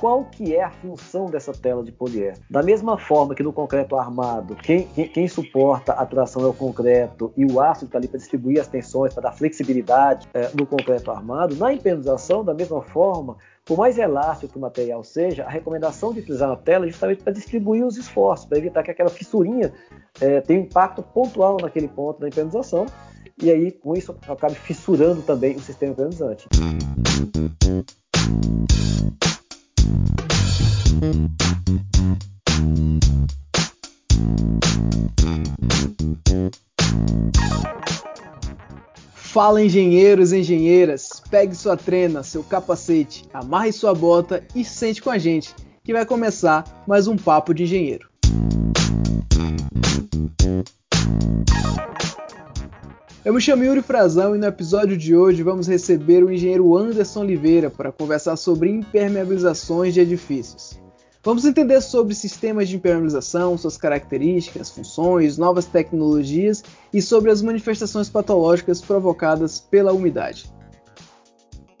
qual que é a função dessa tela de poliéster. Da mesma forma que no concreto armado, quem, quem, quem suporta a tração é o concreto e o aço está ali para distribuir as tensões, para dar flexibilidade é, no concreto armado, na impermeabilização, da mesma forma, por mais elástico que o material seja, a recomendação de utilizar a tela é justamente para distribuir os esforços, para evitar que aquela fissurinha é, tenha um impacto pontual naquele ponto da impermeabilização e aí com isso acabe fissurando também o sistema impermeabilizante. Fala engenheiros e engenheiras, pegue sua trena, seu capacete, amarre sua bota e sente com a gente, que vai começar mais um papo de engenheiro. Eu me chamo Yuri Frazão e no episódio de hoje vamos receber o engenheiro Anderson Oliveira para conversar sobre impermeabilizações de edifícios. Vamos entender sobre sistemas de impermeabilização, suas características, funções, novas tecnologias e sobre as manifestações patológicas provocadas pela umidade.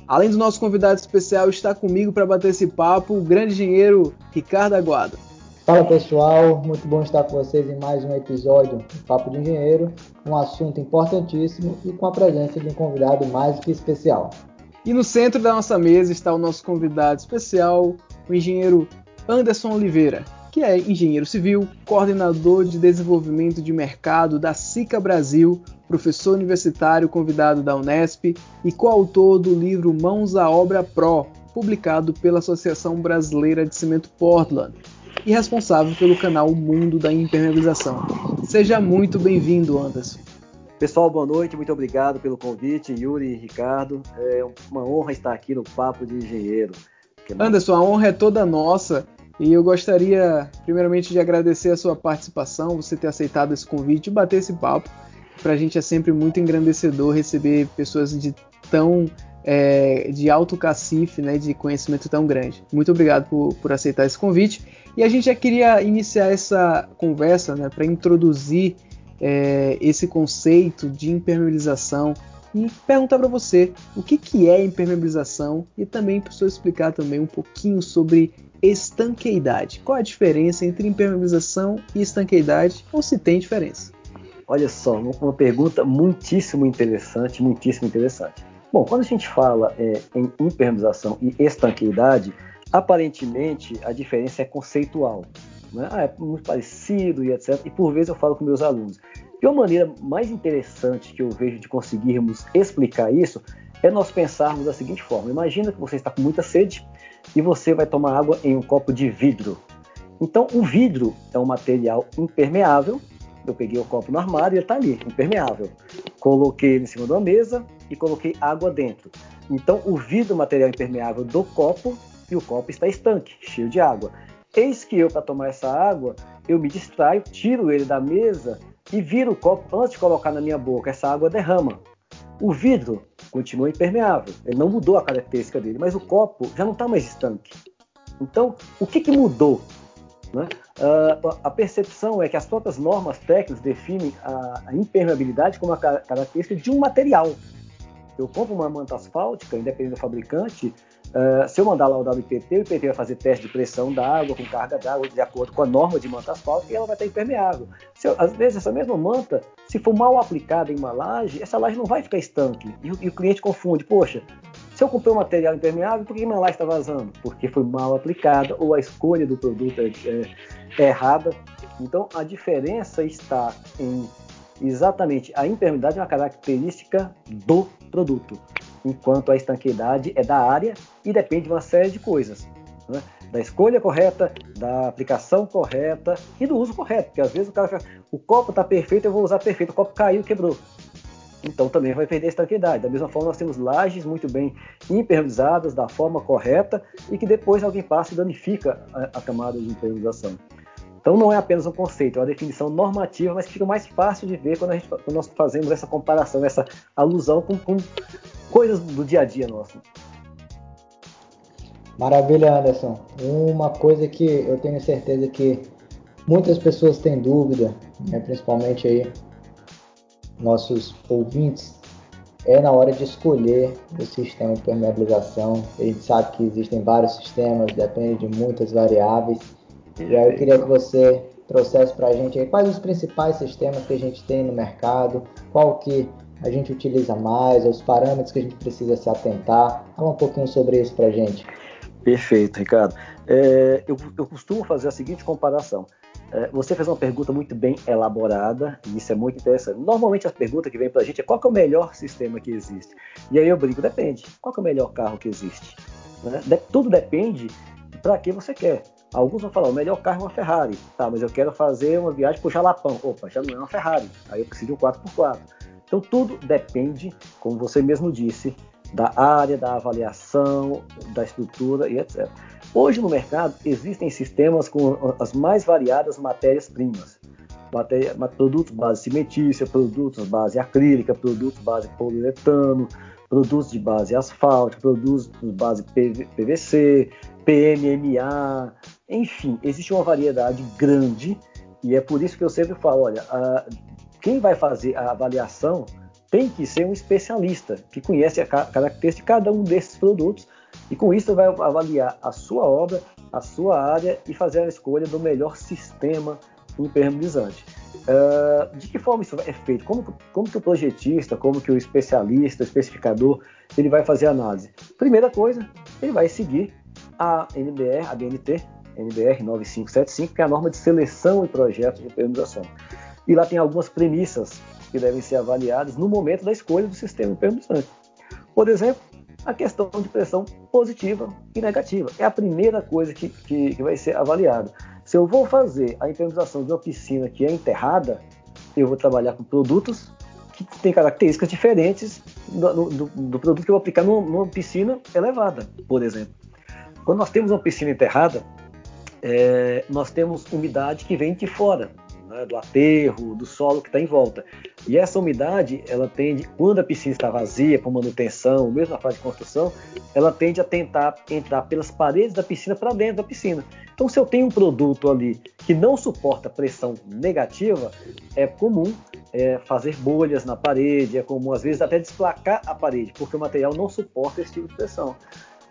Além do nosso convidado especial, está comigo para bater esse papo o grande engenheiro Ricardo Aguado. Fala pessoal, muito bom estar com vocês em mais um episódio do Papo de Engenheiro, um assunto importantíssimo e com a presença de um convidado mais que especial. E no centro da nossa mesa está o nosso convidado especial, o engenheiro Anderson Oliveira, que é engenheiro civil, coordenador de desenvolvimento de mercado da SICA Brasil, professor universitário convidado da Unesp e coautor do livro Mãos à Obra Pro, publicado pela Associação Brasileira de Cimento Portland, e responsável pelo canal Mundo da Impermeabilização. Seja muito bem-vindo, Anderson. Pessoal, boa noite, muito obrigado pelo convite, Yuri e Ricardo. É uma honra estar aqui no Papo de Engenheiro. Anderson, a honra é toda nossa e eu gostaria, primeiramente, de agradecer a sua participação, você ter aceitado esse convite e bater esse papo. Para a gente é sempre muito engrandecedor receber pessoas de tão é, de alto cacife, né, de conhecimento tão grande. Muito obrigado por, por aceitar esse convite. E a gente já queria iniciar essa conversa né, para introduzir é, esse conceito de impermeabilização e perguntar para você o que, que é impermeabilização e também para explicar também um pouquinho sobre estanqueidade. Qual a diferença entre impermeabilização e estanqueidade, ou se tem diferença? Olha só, uma pergunta muitíssimo interessante, muitíssimo interessante. Bom, quando a gente fala é, em impermeabilização e estanqueidade, aparentemente a diferença é conceitual. Né? Ah, é muito parecido e etc. E por vezes eu falo com meus alunos. E uma maneira mais interessante que eu vejo de conseguirmos explicar isso é nós pensarmos da seguinte forma: imagina que você está com muita sede e você vai tomar água em um copo de vidro. Então, o vidro é um material impermeável. Eu peguei o copo no armário e ele está ali, impermeável. Coloquei ele em cima de uma mesa e coloquei água dentro. Então, o vidro material impermeável do copo e o copo está estanque, cheio de água. Eis que eu, para tomar essa água, eu me distraio, tiro ele da mesa e viro o copo antes de colocar na minha boca. Essa água derrama. O vidro continua impermeável, ele não mudou a característica dele, mas o copo já não está mais estanque. Então, o que, que mudou? Né? Uh, a percepção é que as próprias normas técnicas definem a, a impermeabilidade como uma característica de um material. Eu compro uma manta asfáltica, independente do fabricante, Uh, se eu mandar lá o WPT, o IPT vai fazer teste de pressão da água, com carga d'água, de acordo com a norma de manta asfáltica, e ela vai estar impermeável. Eu, às vezes, essa mesma manta, se for mal aplicada em uma laje, essa laje não vai ficar estanque. E, e o cliente confunde, poxa, se eu comprei um material impermeável, por que minha laje está vazando? Porque foi mal aplicada ou a escolha do produto é, é, é errada. Então, a diferença está em exatamente a impermeabilidade é uma característica do produto enquanto a estanqueidade é da área e depende de uma série de coisas. Né? Da escolha correta, da aplicação correta e do uso correto. Porque às vezes o cara fala, o copo está perfeito, eu vou usar perfeito, o copo caiu, quebrou. Então também vai perder a estanqueidade. Da mesma forma, nós temos lajes muito bem impermeabilizadas da forma correta e que depois alguém passa e danifica a, a camada de impermeabilização. Então não é apenas um conceito, é uma definição normativa, mas fica mais fácil de ver quando, gente, quando nós fazemos essa comparação, essa alusão com, com coisas do dia a dia nosso. Maravilha, Anderson. Uma coisa que eu tenho certeza que muitas pessoas têm dúvida, né, principalmente aí nossos ouvintes, é na hora de escolher o sistema de permeabilização. A gente sabe que existem vários sistemas, depende de muitas variáveis. E aí eu queria que você trouxesse para a gente aí quais os principais sistemas que a gente tem no mercado, qual que a gente utiliza mais, os parâmetros que a gente precisa se atentar. Fala um pouquinho sobre isso para a gente. Perfeito, Ricardo. É, eu, eu, costumo fazer a seguinte comparação. É, você fez uma pergunta muito bem elaborada e isso é muito interessante. Normalmente a pergunta que vem para a gente é qual é o melhor sistema que existe. E aí eu brinco, depende. Qual é o melhor carro que existe? Né? De, tudo depende para que você quer. Alguns vão falar, o melhor carro é uma Ferrari. Tá, mas eu quero fazer uma viagem para o Jalapão. Opa, já não é uma Ferrari. Aí eu preciso de um 4x4. Então tudo depende, como você mesmo disse, da área, da avaliação, da estrutura e etc. Hoje no mercado existem sistemas com as mais variadas matérias-primas. Matéria, produtos base cimentícia, produtos base acrílica, produtos base poliuretano, produtos de base asfáltica, produtos de base PVC, PMMA, enfim, existe uma variedade grande e é por isso que eu sempre falo, olha, a, quem vai fazer a avaliação tem que ser um especialista que conhece a característica de cada um desses produtos e com isso vai avaliar a sua obra, a sua área e fazer a escolha do melhor sistema impermeabilizante. Uh, de que forma isso é feito? Como, como que o projetista, como que o especialista, o especificador, ele vai fazer a análise? Primeira coisa, ele vai seguir a NBR, a BNT, NBR 9575, que é a norma de seleção e projeto de impermeabilização. E lá tem algumas premissas que devem ser avaliadas no momento da escolha do sistema impermeabilizante. Por exemplo, a questão de pressão positiva e negativa. É a primeira coisa que, que, que vai ser avaliada. Se eu vou fazer a impermeabilização de uma piscina que é enterrada, eu vou trabalhar com produtos que têm características diferentes do, do, do produto que eu vou aplicar numa, numa, piscina elevada, por exemplo. Quando nós temos uma piscina enterrada, é, nós temos umidade que vem de fora né, do aterro, do solo que está em volta. E essa umidade, ela tende, quando a piscina está vazia, por manutenção, mesmo na fase de construção, ela tende a tentar entrar pelas paredes da piscina para dentro da piscina. Então, se eu tenho um produto ali que não suporta pressão negativa, é comum é, fazer bolhas na parede, é comum às vezes até desplacar a parede, porque o material não suporta esse tipo de pressão.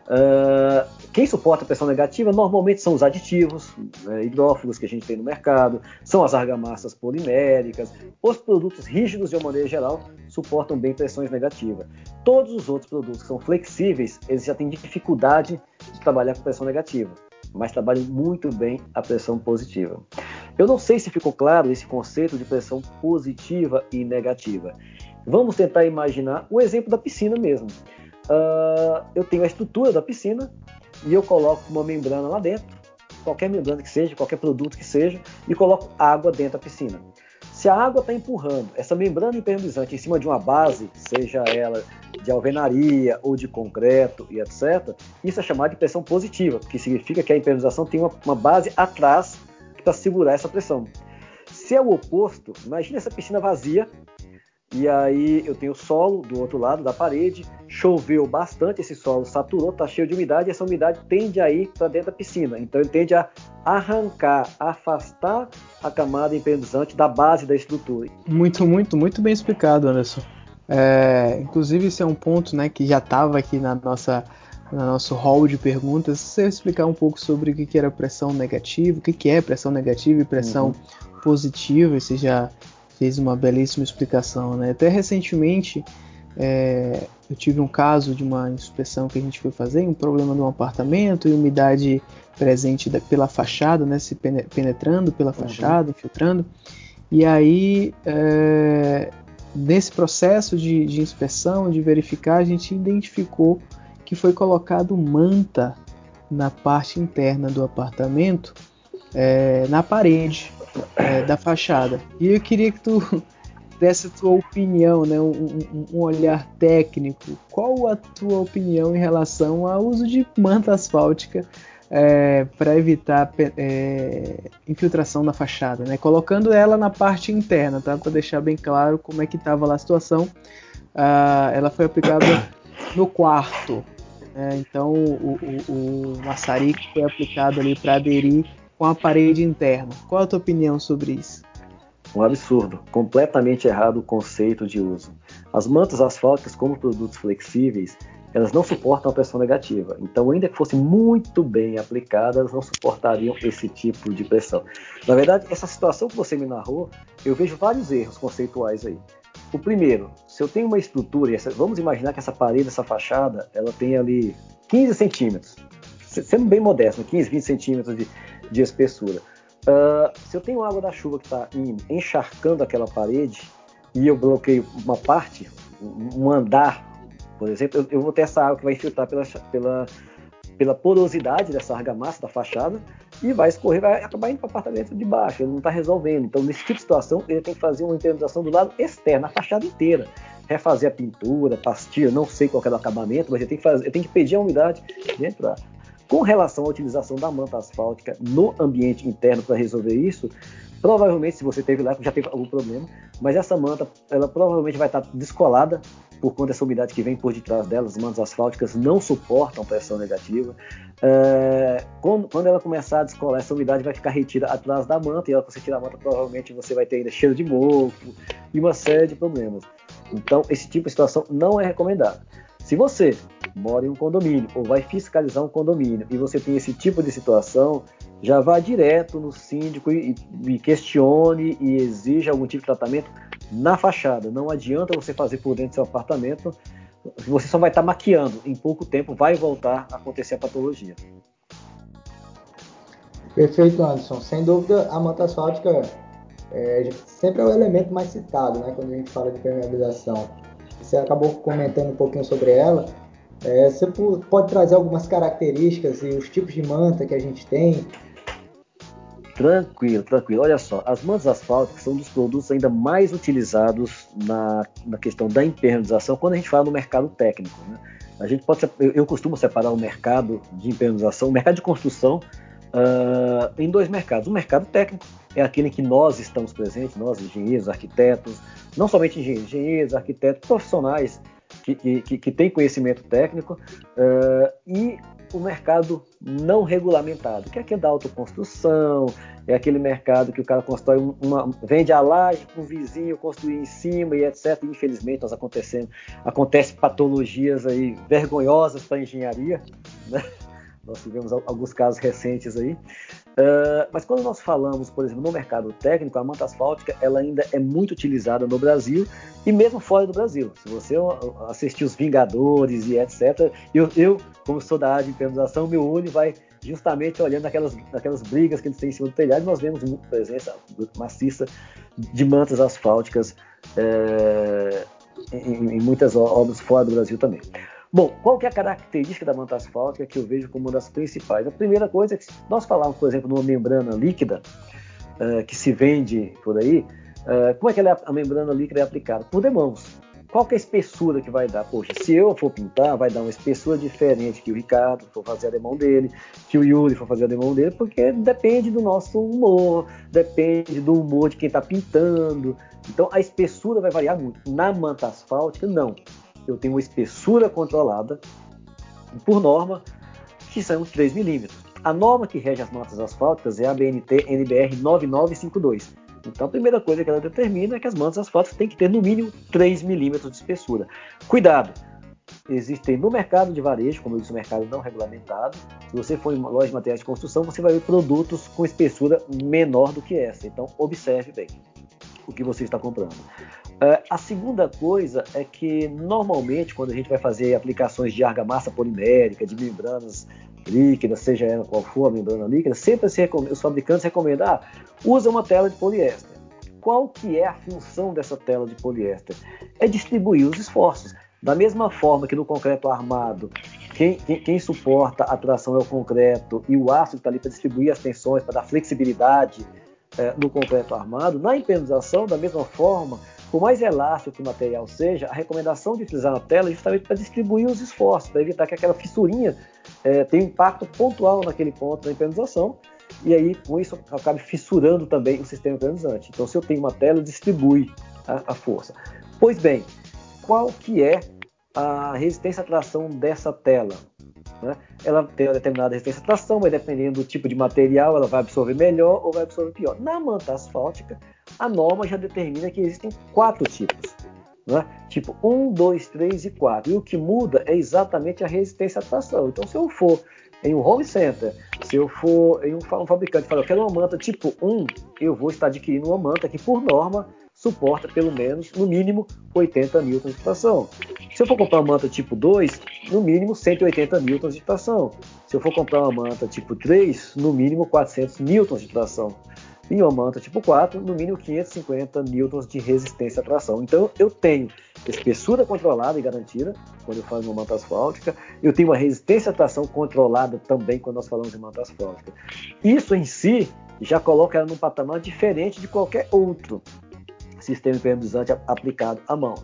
Uh, quem suporta pressão negativa normalmente são os aditivos né, hidrófugos que a gente tem no mercado, são as argamassas poliméricas, os produtos rígidos de uma maneira geral suportam bem pressões negativas. Todos os outros produtos que são flexíveis, eles já têm dificuldade de trabalhar com pressão negativa, mas trabalham muito bem a pressão positiva. Eu não sei se ficou claro esse conceito de pressão positiva e negativa. Vamos tentar imaginar o exemplo da piscina mesmo uh, eu tenho a estrutura da piscina e eu coloco uma membrana lá dentro, qualquer membrana que seja, qualquer produto que seja, e coloco água dentro da piscina. Se a água está empurrando essa membrana impermeabilizante em cima de uma base, seja ela de alvenaria ou de concreto e etc., isso é chamado de pressão positiva, que significa que a impermeabilização tem uma, uma base atrás para segurar essa pressão. Se é o oposto, imagine essa piscina vazia e aí eu tenho solo do outro lado da parede, choveu bastante, esse solo saturou, está cheio de umidade, e essa umidade tende a ir para dentro da piscina. Então ele tende a arrancar, afastar a camada impermeabilizante da base da estrutura. Muito, muito, muito bem explicado, Anderson. É, inclusive esse é um ponto né, que já estava aqui na nossa no nosso hall de perguntas, você explicar um pouco sobre o que era pressão negativa, o que é pressão negativa e pressão uhum. positiva, você já fez uma belíssima explicação, né? Até recentemente é, eu tive um caso de uma inspeção que a gente foi fazer, um problema no apartamento e umidade presente pela fachada, né? Se penetrando pela uhum. fachada, infiltrando. E aí, é, nesse processo de, de inspeção, de verificar, a gente identificou que foi colocado manta na parte interna do apartamento, é, na parede é, da fachada. E eu queria que tu desse a tua opinião, né, um, um, olhar técnico. Qual a tua opinião em relação ao uso de manta asfáltica é, para evitar é, infiltração na fachada, né? Colocando ela na parte interna, tá? Para deixar bem claro como é que estava lá a situação. Ah, ela foi aplicada no quarto. Né? Então o, o, o maçarico foi aplicado ali para aderir com a parede interna. Qual a tua opinião sobre isso? Um absurdo, completamente errado o conceito de uso. As mantas asfálticas, como produtos flexíveis, elas não suportam a pressão negativa. Então, ainda que fossem muito bem aplicadas, elas não suportariam esse tipo de pressão. Na verdade, essa situação que você me narrou, eu vejo vários erros conceituais aí. O primeiro, se eu tenho uma estrutura, vamos imaginar que essa parede, essa fachada, ela tem ali 15 centímetros, sendo bem modesto, 15, 20 centímetros de, de espessura. Uh, se eu tenho água da chuva que está encharcando aquela parede e eu bloqueio uma parte, um andar por exemplo, eu, eu vou ter essa água que vai infiltrar pela, pela, pela porosidade dessa argamassa da fachada e vai escorrer, vai acabar indo para o apartamento de baixo. Ele não está resolvendo. Então, nesse tipo de situação, ele tem que fazer uma impermeabilização do lado externo, a fachada inteira. Refazer a pintura, pastilha, não sei qual é o acabamento, mas ele tem que, fazer, ele tem que pedir a umidade de entrar. Com relação à utilização da manta asfáltica no ambiente interno para resolver isso, provavelmente, se você teve lá, já teve algum problema, mas essa manta, ela provavelmente vai estar descolada por conta dessa umidade que vem por detrás delas, as mantas asfálticas não suportam pressão negativa. É, quando, quando, ela começar a descolar, essa umidade vai ficar retida atrás da manta, e ao você tirar a manta, provavelmente você vai ter ainda cheiro de mofo e uma série de problemas. Então, esse tipo de situação não é recomendado. Se você mora em um condomínio ou vai fiscalizar um condomínio e você tem esse tipo de situação, já vá direto no síndico e, e questione e exija algum tipo de tratamento na fachada. Não adianta você fazer por dentro do seu apartamento, você só vai estar maquiando. Em pouco tempo vai voltar a acontecer a patologia. Perfeito, Anderson. Sem dúvida, a manta asfáltica é, sempre é o elemento mais citado né, quando a gente fala de permeabilização. Você acabou comentando um pouquinho sobre ela. É, você pode trazer algumas características e os tipos de manta que a gente tem, Tranquilo, tranquilo. Olha só, as mantas asfálticas são dos produtos ainda mais utilizados na, na questão da impermeabilização quando a gente fala no mercado técnico. Né? A gente pode, eu, eu, costumo separar o mercado de impermeabilização, o mercado de construção, uh, em dois mercados. O mercado técnico é aquele em que nós estamos presentes, nós engenheiros, arquitetos, não somente engenheiros, engenheiros, arquitetos, profissionais que, que, que têm conhecimento técnico, uh, e o mercado não regulamentado, que é aquele da autoconstrução, é aquele mercado que o cara constrói uma, vende a laje para o vizinho construir em cima e etc. Infelizmente, nós acontecendo, acontece patologias aí vergonhosas para a engenharia, né? Nós tivemos alguns casos recentes aí. Uh, mas quando nós falamos, por exemplo, no mercado técnico, a manta asfáltica ela ainda é muito utilizada no Brasil e mesmo fora do Brasil. Se você assistir os Vingadores e etc., eu, eu como sou da área de impermeabilização, meu olho vai justamente olhando aquelas, aquelas brigas que eles têm em cima do telhado, nós vemos presença maciça de mantas asfálticas é, em, em, muitas obras fora do Brasil também. Bom, qual que é a característica da manta asfáltica que eu vejo como uma das principais? A primeira coisa é que nós falamos, por exemplo, numa membrana líquida uh, que se vende por aí, uh, como é que é a membrana líquida é aplicada? Por demãos. Qual que é a espessura que vai dar? Poxa, se eu for pintar, vai dar uma espessura diferente que o Ricardo for fazer a demão dele, que o Yuri for fazer a demão dele, porque depende do nosso humor, depende do humor de quem está pintando. Então a espessura vai variar muito. Na manta asfáltica, não eu tenho uma espessura controlada, por norma, que são os 3 milímetros. A norma que rege as notas asfálticas é a BNT NBR 9952. Então, a primeira coisa que ela determina é que as mantas asfálticas têm que ter no mínimo 3 milímetros de espessura. Cuidado! Existem no mercado de varejo, como eu disse, mercado não regulamentado. Se você for em loja de materiais de construção, você vai ver produtos com espessura menor do que essa. Então, observe bem o que você está comprando. Uh, a segunda coisa é que normalmente quando a gente vai fazer aplicações de argamassa polimérica, de membranas líquidas, seja ela qual for a membrana líquida, sempre os fabricantes recomendam, ah, usa uma tela de poliéster. Qual que é a função dessa tela de poliéster? É distribuir os esforços. Da mesma forma que no concreto armado, quem, quem, quem suporta a tração é o concreto e o aço está ali para distribuir as tensões, para dar flexibilidade é, no concreto armado, na impermeabilização, da mesma forma, por mais elástico que o material seja, a recomendação de utilizar a tela é justamente para distribuir os esforços, para evitar que aquela fissurinha é, tenha um impacto pontual naquele ponto da impermeabilização e aí com isso acabe fissurando também o sistema impermeabilizante. Então, se eu tenho uma tela, distribui a, a força. Pois bem, qual que é a resistência à tração dessa tela? Né? Ela tem uma determinada resistência à tração, mas dependendo do tipo de material, ela vai absorver melhor ou vai absorver pior. Na manta asfáltica, a norma já determina que existem quatro tipos. Né? Tipo 1, 2, 3 e 4. E o que muda é exatamente a resistência à tração. Então, se eu for em um home center, se eu for em um, fabricante e falar, eu quero uma manta tipo 1, eu vou estar adquirindo uma manta que, por norma, suporta pelo menos, no mínimo, 80 newtons de tração. Se eu for comprar uma manta tipo 2, no mínimo 180 newtons de tração. Se eu for comprar uma manta tipo 3, no mínimo 400 newtons de tração. E uma manta tipo 4, no mínimo 550 newtons de resistência à tração. Então eu tenho espessura controlada e garantida quando eu faço uma manta asfáltica. Eu tenho uma resistência à tração controlada também quando nós falamos de manta asfáltica. Isso em si já coloca ela num patamar diferente de qualquer outro sistema impermeabilizante aplicado à mão.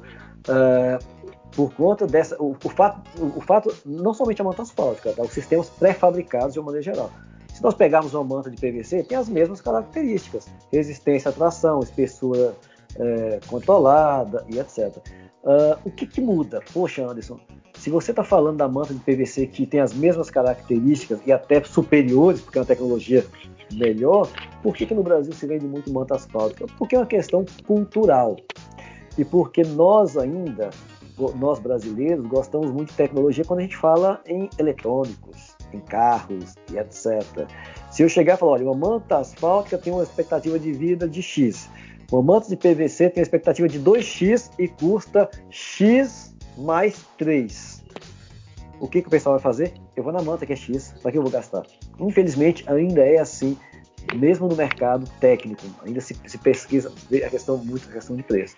Uh, por conta dessa, o, o, fato, o, o, fato, não somente a manta asfáltica, tá? os sistemas pré-fabricados de uma maneira geral. Se nós pegarmos uma manta de PVC, tem as mesmas características: resistência à tração, espessura é, controlada e etc. Uh, ah, o que, que, muda? Poxa, Anderson, se você está falando da manta de PVC que tem as mesmas características e até superiores, porque é uma tecnologia melhor, por que, que no Brasil se vende muito manta asfáltica? Porque é uma questão cultural. E porque nós ainda, nós brasileiros, gostamos muito de tecnologia quando a gente fala em eletrônicos, em carros e etc. Se eu chegar e falar, olha, uma manta asfáltica tem uma expectativa de vida de X, uma manta de PVC tem uma expectativa de 2X e custa X mais 3. O que, que o pessoal vai fazer? Eu vou na manta que é X, para que eu vou gastar? Infelizmente, ainda é assim, mesmo no mercado técnico, ainda se, se pesquisa a questão muito a questão de preço.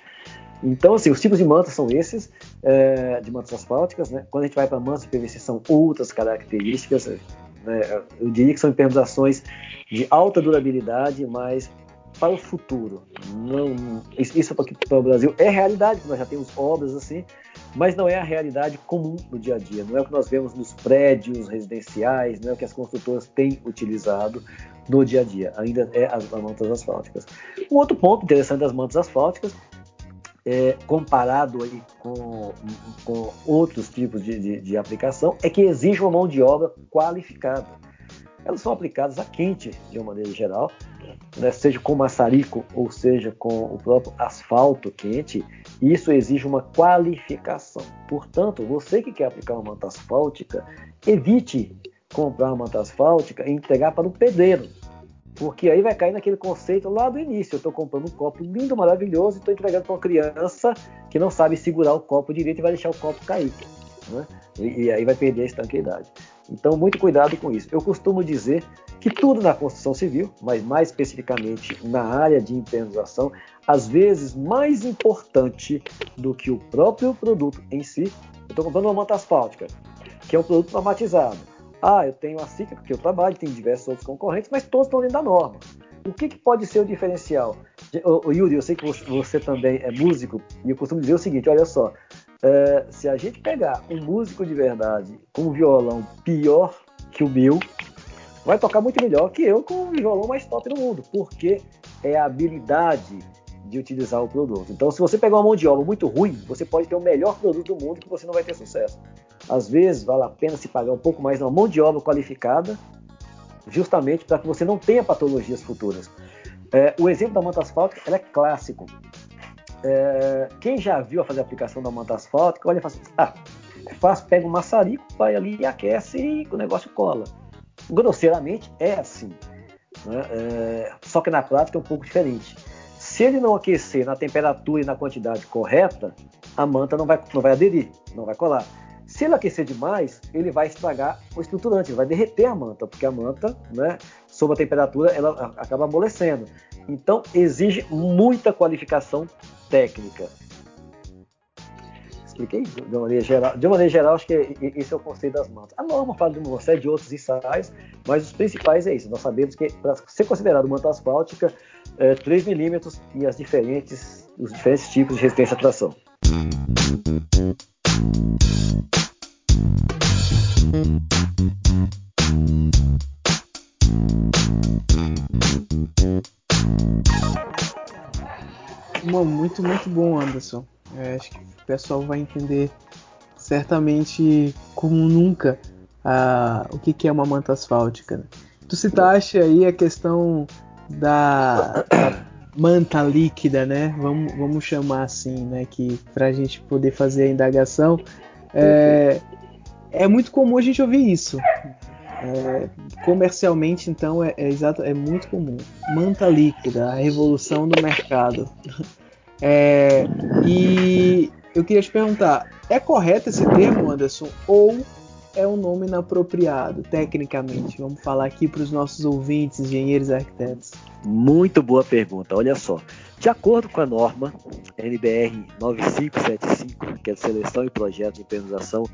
Então, assim, os tipos de mantas são esses, é, de mantas asfálticas. Né? Quando a gente vai para mantas de PVC, são outras características. Né? Eu diria que são impermeabilizações de alta durabilidade, mas para o futuro. Não, isso para o Brasil é realidade, nós já temos obras assim, mas não é a realidade comum no dia a dia. Não é o que nós vemos nos prédios residenciais, não é o que as construtoras têm utilizado no dia a dia. Ainda é as, as mantas asfálticas. Um outro ponto interessante das mantas asfálticas é, comparado aí com, com outros tipos de, de, de, aplicação, é que exige uma mão de obra qualificada. Elas são aplicadas a quente, de uma maneira geral, né, seja com maçarico ou seja com o próprio asfalto quente, isso exige uma qualificação. Portanto, você que quer aplicar uma manta asfáltica, evite comprar uma manta asfáltica e entregar para o pedreiro, porque aí vai cair naquele conceito lá do início. Eu estou comprando um copo lindo, maravilhoso, e estou entregando para uma criança que não sabe segurar o copo direito e vai deixar o copo cair. Né? E, e, aí vai perder a estanqueidade. Então, muito cuidado com isso. Eu costumo dizer que tudo na construção civil, mas mais especificamente na área de impermeabilização, às vezes mais importante do que o próprio produto em si. Eu estou comprando uma manta asfáltica, que é um produto normatizado ah, eu tenho a Cíclica, que eu trabalho, tem diversos outros concorrentes, mas todos estão dentro da norma. O que, que pode ser o diferencial? O Yuri, eu sei que você, você, também é músico, e eu costumo dizer o seguinte: olha só, é, se a gente pegar um músico de verdade com um violão pior que o meu, vai tocar muito melhor que eu com o violão mais top do mundo, porque é a habilidade de utilizar o produto. Então, se você pegar uma mão de obra muito ruim, você pode ter o melhor produto do mundo que você não vai ter sucesso. Às vezes, vale a pena se pagar um pouco mais numa mão de obra qualificada, justamente para que você não tenha patologias futuras. É, o exemplo da manta asfáltica é clássico. É, quem já viu a fazer a aplicação da manta asfáltica, olha e fala assim, ah, é fácil, pega um maçarico, vai ali e aquece e o negócio cola. Grosseiramente é assim. Né? É, só que na prática é um pouco diferente. Se ele não aquecer na temperatura e na quantidade correta, a manta não vai, não vai aderir, não vai colar. Se ele aquecer demais, ele vai estragar o estruturante, vai derreter a manta, porque a manta, né, sob a temperatura, ela acaba amolecendo. Então, exige muita qualificação técnica. Expliquei de uma maneira geral. De uma maneira geral, acho que esse é o conceito das mantas. A norma fala de uma série de outros ensaios, mas os principais é isso. Nós sabemos que, para ser considerado manta asfáltica, é 3 milímetros e as diferentes, os diferentes tipos de resistência à tração. Muito, muito bom, Anderson. É, acho que o pessoal vai entender certamente como nunca uh, o que, que é uma manta asfáltica. Né? Tu citaste aí a questão da, da, manta líquida, né? Vamos, vamos chamar assim, né? Que para a gente poder fazer a indagação. É, é muito comum a gente ouvir isso. É, comercialmente, então, é, é, exato, é muito comum. Manta líquida, a revolução do mercado. É, e eu queria te perguntar: é correto esse termo, Anderson? Ou é um nome inapropriado, tecnicamente? Vamos falar aqui para os nossos ouvintes, engenheiros e arquitetos. Muito boa pergunta. Olha só. De acordo com a norma NBR 9575, que é de seleção e projeto de impermeabilização,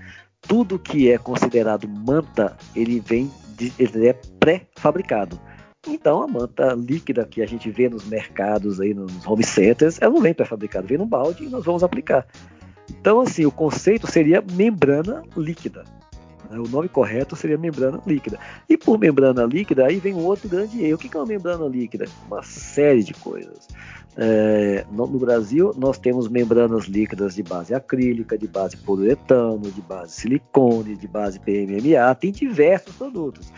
tudo que é considerado manta, ele vem de, ele é pré-fabricado. Então a manta líquida que a gente vê nos mercados aí nos home centers, ela não vem pré-fabricada, vem no balde e nós vamos aplicar. Então assim, o conceito seria membrana líquida. Né? O nome correto seria membrana líquida. E por membrana líquida, aí vem um outro grande erro. O que é uma membrana líquida? Uma série de coisas. É, no, no, Brasil, nós temos membranas líquidas de base acrílica, de base poliuretano, de base silicone, de base PMMA, tem diversos produtos.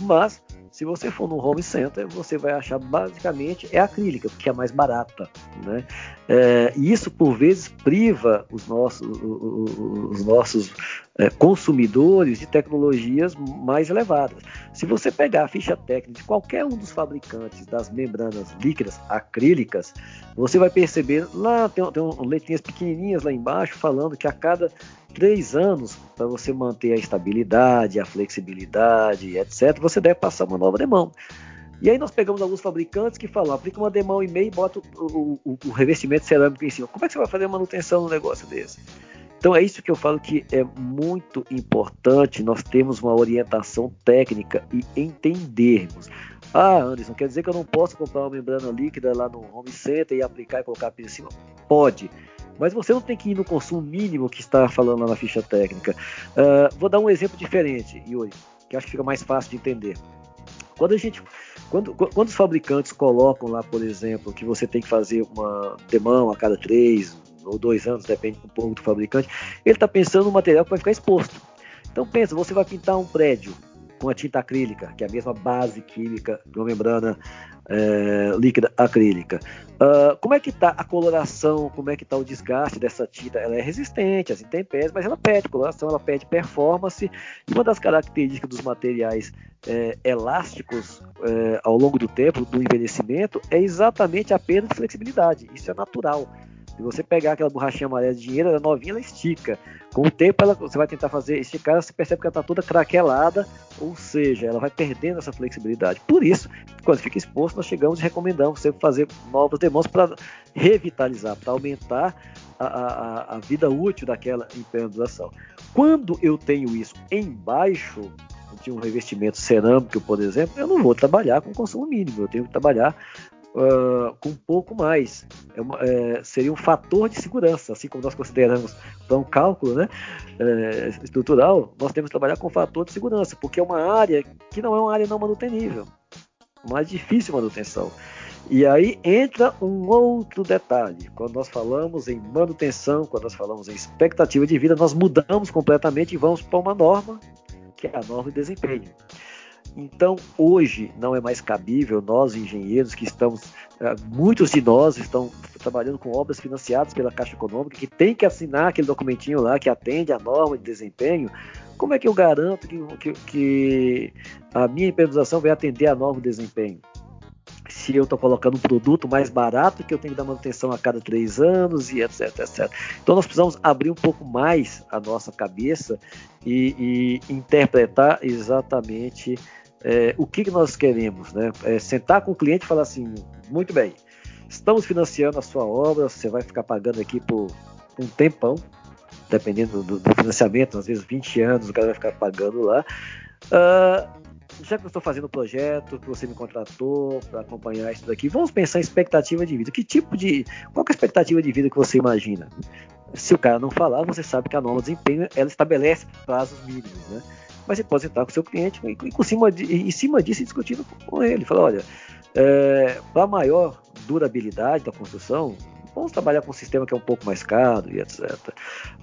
Mas se você for no home center, você vai achar basicamente é acrílica, porque é mais barata. Né? É, e isso, por vezes, priva os nossos, os nossos é, consumidores de tecnologias mais elevadas. Se você pegar a ficha técnica de qualquer um dos fabricantes das membranas líquidas acrílicas, você vai perceber lá tem, tem um, letrinhas pequenininhas lá embaixo falando que a cada três anos, para você manter a estabilidade, a flexibilidade, etc., você deve passar uma nova demão. E aí nós pegamos alguns fabricantes que falam, aplica uma demão e meio e bota o, o, o, revestimento cerâmico em cima. Como é que você vai fazer a manutenção no negócio desse? Então é isso que eu falo que é muito importante nós termos uma orientação técnica e entendermos. Ah, Anderson, quer dizer que eu não posso comprar uma membrana líquida lá no home center e aplicar e colocar por cima? Pode. Mas você não tem que ir no consumo mínimo que está falando lá na ficha técnica. Uh, vou dar um exemplo diferente, Yuri, que acho que fica mais fácil de entender. Quando a gente, quando, quando os fabricantes colocam lá, por exemplo, que você tem que fazer uma demão a cada três ou dois anos, depende um pouco do fabricante, ele está pensando no material que vai ficar exposto. Então pensa, você vai pintar um prédio com a tinta acrílica, que é a mesma base química de uma membrana é, líquida acrílica. Uh, como é que está a coloração, como é que está o desgaste dessa tinta? Ela é resistente às intempéries, mas ela pede coloração, ela pede performance. E uma das características dos materiais é, elásticos é, ao longo do tempo, do envelhecimento, é exatamente a perda de flexibilidade. Isso é natural. Se você pegar aquela borrachinha amarela de dinheiro, ela é novinha, ela estica. Com o tempo, ela, você vai tentar fazer esticar, você percebe que ela está toda craquelada, ou seja, ela vai perdendo essa flexibilidade. Por isso, quando fica exposto, nós chegamos e recomendamos sempre fazer novas demãos para revitalizar, para aumentar a, a, a, vida útil daquela impermeabilização. Quando eu tenho isso embaixo de um revestimento cerâmico, por exemplo, eu não vou trabalhar com consumo mínimo, eu tenho que trabalhar uh, com um pouco mais. É uma, é, seria um fator de segurança, assim como nós consideramos para um cálculo né, é, estrutural, nós temos que trabalhar com fator de segurança, porque é uma área que não é uma área não manutenível, mais difícil manutenção. E aí entra um outro detalhe. Quando nós falamos em manutenção, quando nós falamos em expectativa de vida, nós mudamos completamente e vamos para uma norma, que é a norma de desempenho. Então, hoje não é mais cabível nós engenheiros que estamos, eh, muitos de nós estão trabalhando com obras financiadas pela Caixa Econômica, que tem que assinar aquele documentinho lá que atende à norma de desempenho. Como é que eu garanto que, que, que a minha impermeabilização vai atender à norma de desempenho? se eu estou colocando um produto mais barato que eu tenho que dar manutenção a cada três anos e etc, etc. Então nós precisamos abrir um pouco mais a nossa cabeça e, e interpretar exatamente é, o que, que nós queremos, né? É sentar com o cliente e falar assim, muito bem, estamos financiando a sua obra, você vai ficar pagando aqui por um tempão, dependendo do, do financiamento, às vezes 20 anos o cara vai ficar pagando lá. Uh, já que eu estou fazendo o projeto, que você me contratou para acompanhar isso daqui, vamos pensar em expectativa de vida. Que tipo de. Qual é a expectativa de vida que você imagina? Se o cara não falar, você sabe que a norma de desempenho ela estabelece prazos mínimos, né? Mas você pode sentar com o seu cliente e, e, cima de, em cima disso discutindo com ele. Falar, olha, é, para maior durabilidade da construção, vamos trabalhar com um sistema que é um pouco mais caro e etc.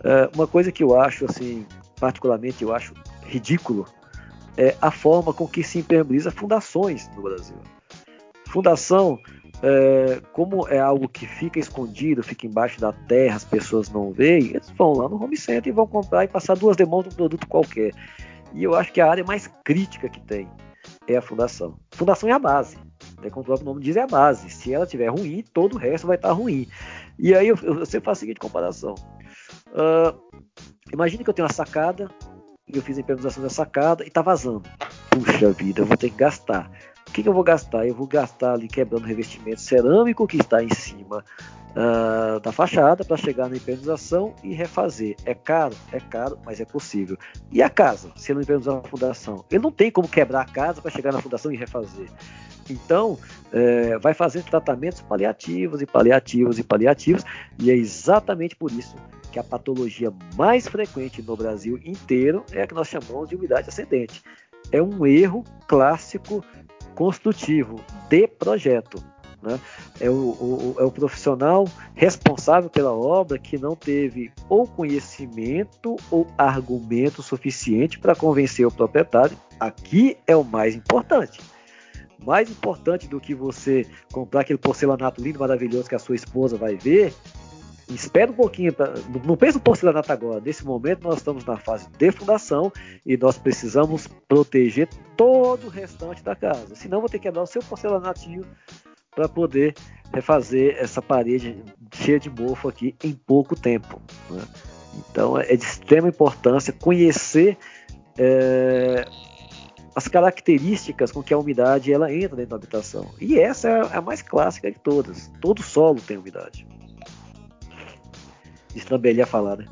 É, uma coisa que eu acho, assim, particularmente eu acho ridículo, é a forma com que se impermeabiliza fundações no Brasil. Fundação, é, como é algo que fica escondido, fica embaixo da terra, as pessoas não veem, eles vão lá no home center e vão comprar e passar duas demãos de um produto qualquer. E eu acho que a área mais crítica que tem é a fundação. Fundação é a base. Né? Como o próprio nome diz, é a base. Se ela estiver ruim, todo o resto vai estar ruim. E aí eu, eu sempre faço a seguinte comparação. Uh, imagine que eu tenho uma sacada e eu fiz a impermeabilização da sacada e está vazando. Puxa vida, eu vou ter que gastar. O que, que, eu vou gastar? Eu vou gastar ali quebrando revestimento cerâmico que está em cima uh, da fachada para chegar na impermeabilização e refazer. É caro? É caro, mas é possível. E a casa, se não impermeabilizar a fundação? Ele não tem como quebrar a casa para chegar na fundação e refazer. Então, é, vai fazer tratamentos paliativos e paliativos e paliativos, e é exatamente por isso que a patologia mais frequente no Brasil inteiro é a que nós chamamos de umidade ascendente. É um erro clássico construtivo de projeto. Né? É, o, o, é o profissional responsável pela obra que não teve ou conhecimento ou argumento suficiente para convencer o proprietário. Aqui é o mais importante. Mais importante do que você comprar aquele porcelanato lindo, maravilhoso que a sua esposa vai ver, espera um pouquinho, não pensa no porcelanato agora. Nesse momento nós estamos na fase de fundação e nós precisamos proteger todo o restante da casa. Senão vou ter que quebrar o seu porcelanatinho para poder refazer essa parede cheia de mofo aqui em pouco tempo. Né? Então é de extrema importância conhecer é, as características com que a umidade ela entra dentro da habitação. E essa é a mais clássica de todas. Todo solo tem umidade estrambelhar falar, né?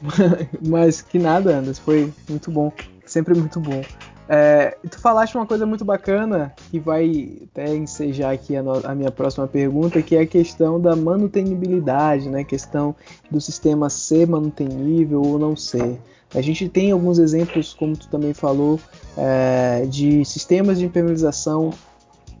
Mas que nada, Anderson, foi muito bom, sempre muito bom. É, tu falaste uma coisa muito bacana que vai até ensejar aqui a, no, a, minha próxima pergunta, que é a questão da manutenibilidade, né? A questão do sistema ser manutenível ou não ser. A gente tem alguns exemplos, como tu também falou, é, de sistemas de impermeabilização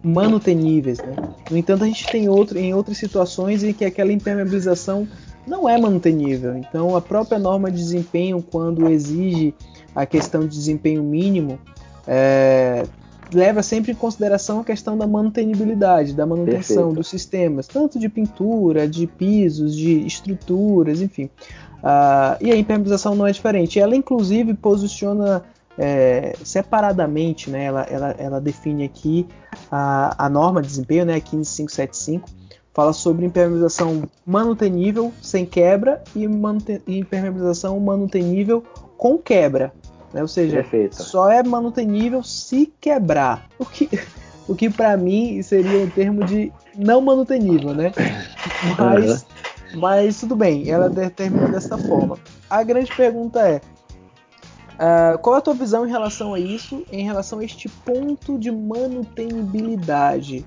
manuteníveis. Né? No entanto, a gente tem outro, em outras situações em que aquela impermeabilização não é mantenível. Então, a própria norma de desempenho, quando exige a questão de desempenho mínimo, é, leva sempre em consideração a questão da manutenibilidade, da manutenção Perfeito. dos sistemas, tanto de pintura, de pisos, de estruturas, enfim. Uh, e a impermeabilização não é diferente. Ela, inclusive, posiciona é, separadamente, né, ela, ela, ela, define aqui a, a norma de desempenho, né, 15575, fala sobre impermeabilização manutenível sem quebra e, impermeabilização manutenível com quebra. Né? Ou seja, Perfeito. só é manutenível se quebrar. O que, o que para mim seria um termo de não manutenível, né? Mas, uhum. mas tudo bem, ela determina dessa forma. A grande pergunta é: uh, qual é a tua visão em relação a isso, em relação a este ponto de manutenibilidade?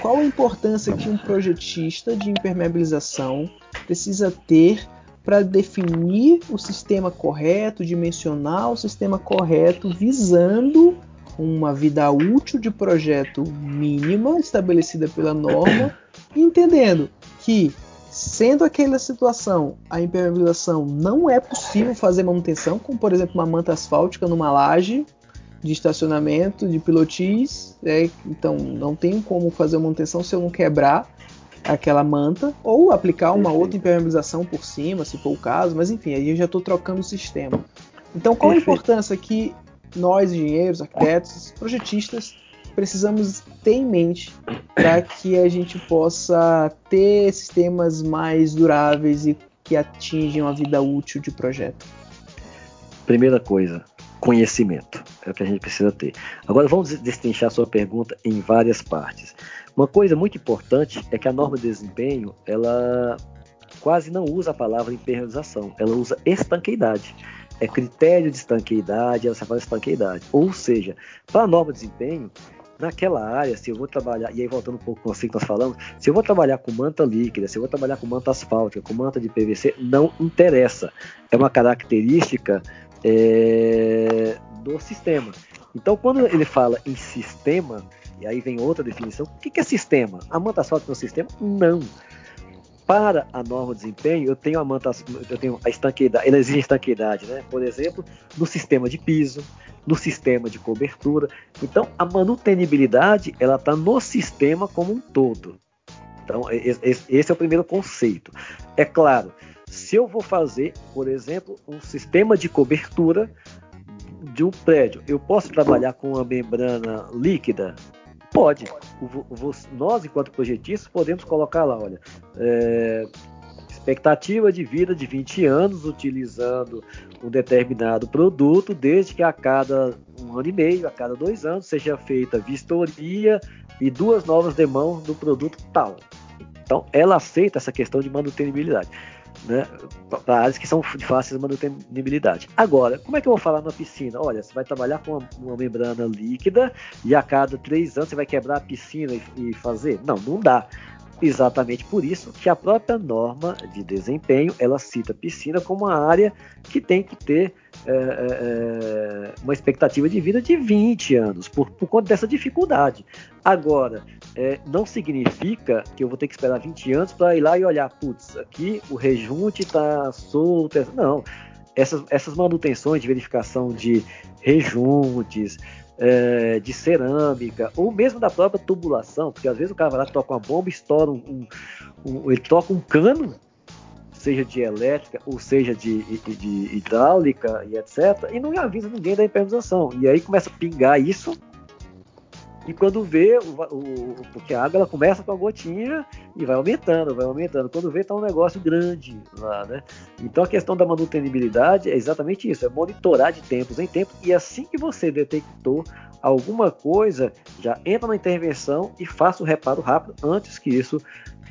Qual a importância que um projetista de impermeabilização precisa ter para definir o sistema correto, dimensionar o sistema correto, visando uma vida útil de projeto mínima estabelecida pela norma, entendendo que sendo aquela situação a impermeabilização não é possível fazer manutenção, como por exemplo uma manta asfáltica numa laje de estacionamento, de pilotis, né? então não tem como fazer manutenção se eu não quebrar aquela manta, ou aplicar uma outra impermeabilização por cima, se for o caso, mas enfim, aí eu já estou trocando o sistema. Então qual a importância que nós, engenheiros, arquitetos, projetistas, precisamos ter em mente para que a gente possa ter sistemas mais duráveis e que atingem a vida útil de projeto? Primeira coisa, conhecimento. É o que a gente precisa ter. Agora vamos destrinchar sua pergunta em várias partes. Uma coisa muito importante é que a norma de desempenho, ela quase não usa a palavra impermeabilização, ela usa estanqueidade. É critério de estanqueidade, ela fala estanqueidade. Ou seja, para a norma de desempenho, naquela área, se eu vou trabalhar, e aí voltando um pouco com o que nós falamos, se eu vou trabalhar com manta líquida, se eu vou trabalhar com manta asfáltica, com manta de PVC, não interessa. É uma característica é, do sistema. Então, quando ele fala em sistema, e aí vem outra definição, o que é sistema? A manta asfáltica é um sistema? Não. Para a norma de desempenho, eu tenho a manta, eu tenho a estanqueidade, ela exige estanqueidade, né? Por exemplo, no sistema de piso, no sistema de cobertura. Então, a manutenibilidade, ela está no sistema como um todo. Então, esse é o primeiro conceito. É claro, se eu vou fazer, por exemplo, um sistema de cobertura de um prédio, eu posso trabalhar com uma membrana líquida? Pode. nós, enquanto projetistas, podemos colocar lá, olha, é, expectativa de vida de 20 anos utilizando um determinado produto, desde que a cada um ano e meio, a cada dois anos, seja feita vistoria e duas novas demãos do produto tal. Então, ela aceita essa questão de manutenibilidade. Né, para áreas que são de fácil manutenibilidade. Agora, como é que eu vou falar na piscina? Olha, você vai trabalhar com uma, uma membrana líquida e a cada três anos você vai quebrar a piscina e, e fazer? Não, não dá. Exatamente por isso que a própria norma de desempenho ela cita piscina como uma área que tem que ter é, é, é uma expectativa de vida de 20 anos, por, por conta dessa dificuldade. Agora, é, não significa que eu vou ter que esperar 20 anos para ir lá e olhar, putz, aqui o rejunte está solto. Não. Essas, essas manutenções de verificação de rejuntes, é, de cerâmica, ou mesmo da própria tubulação, porque às vezes o cara vai lá, toca uma bomba, estoura um, um, um ele toca um cano, seja de elétrica ou seja de, de, de, hidráulica e etc., e não avisa ninguém da impermeabilização. E aí começa a pingar isso e quando vê, o, o, porque a água ela começa com a gotinha e vai aumentando, vai aumentando. Quando vê, está um negócio grande lá, né? Então a questão da manutenibilidade é exatamente isso: é monitorar de tempos em tempos. E assim que você detectou alguma coisa, já entra na intervenção e faça o reparo rápido antes que isso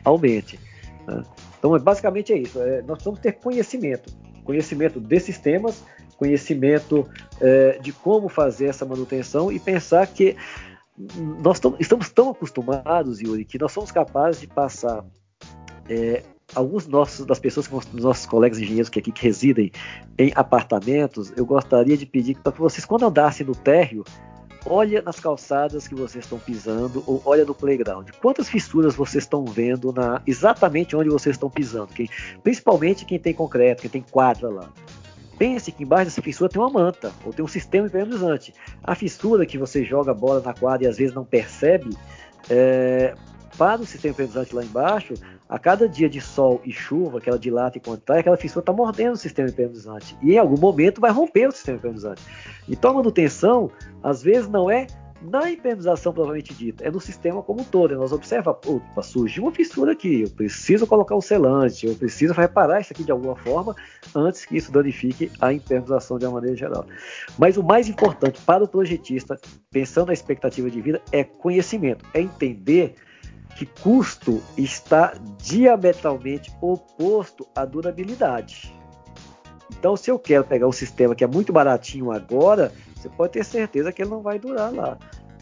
aumente. Né? Então, é, basicamente é isso: é, nós precisamos ter conhecimento conhecimento de sistemas, conhecimento é, de como fazer essa manutenção e pensar que nós estamos tão acostumados, Yuri, que nós somos capazes de passar é, alguns nossos, das pessoas, que nossos colegas engenheiros que aqui que residem em apartamentos, eu gostaria de pedir para que vocês, quando andassem no térreo, olha nas calçadas que vocês estão pisando ou olha no playground. Quantas fissuras vocês estão vendo na exatamente onde vocês estão pisando? Quem, principalmente quem tem concreto, quem tem quadra lá. Pense que embaixo dessa fissura tem uma manta, ou tem um sistema impermeabilizante. A fissura que você joga a bola na quadra e às vezes não percebe, é, para o sistema impermeabilizante lá embaixo, a cada dia de sol e chuva, que ela dilata e contrai, aquela fissura está mordendo o sistema impermeabilizante. E em algum momento vai romper o sistema impermeabilizante. Então a manutenção, às vezes, não é na impermeabilização provavelmente dita, é no sistema como um todo. Nós observamos, opa, surgiu uma fissura aqui, eu preciso colocar o selante, eu preciso reparar isso aqui de alguma forma antes que isso danifique a impermeabilização de uma maneira geral. Mas o mais importante para o projetista, pensando na expectativa de vida, é conhecimento, é entender que custo está diametralmente oposto à durabilidade. Então, se eu quero pegar um sistema que é muito baratinho agora, você pode ter certeza que ele não vai durar lá.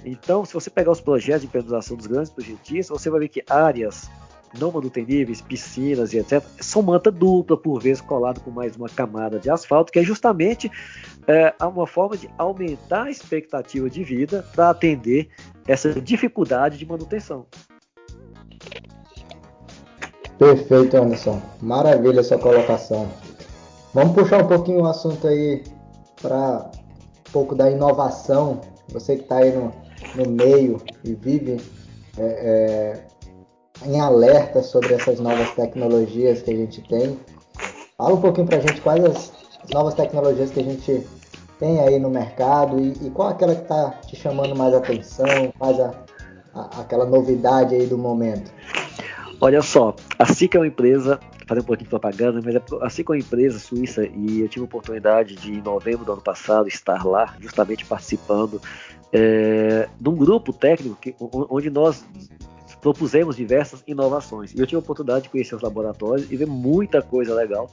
Então, se você pegar os projetos de impermeabilização dos grandes projetistas, você vai ver que áreas não manuteníveis, piscinas e etc., são manta dupla, por vezes colado com mais uma camada de asfalto, que é justamente é, uma forma de aumentar a expectativa de vida para atender essa dificuldade de manutenção. Perfeito, Anderson. Maravilha essa colocação. Vamos puxar um pouquinho o assunto aí para um pouco da inovação. Você que está aí no, no meio e vive é, é, em alerta sobre essas novas tecnologias que a gente tem. Fala um pouquinho para a gente quais as novas tecnologias que a gente tem aí no mercado e, e qual aquela que está te chamando mais atenção, mais a, a, aquela novidade aí do momento. Olha só, a SIC é uma empresa fazer um pouquinho de propaganda, mas é assim como a empresa suíça, e eu tive a oportunidade de, em novembro do ano passado, estar lá, justamente participando é, de um grupo técnico que, onde nós propusemos diversas inovações. E eu tive a oportunidade de conhecer os laboratórios e ver muita coisa legal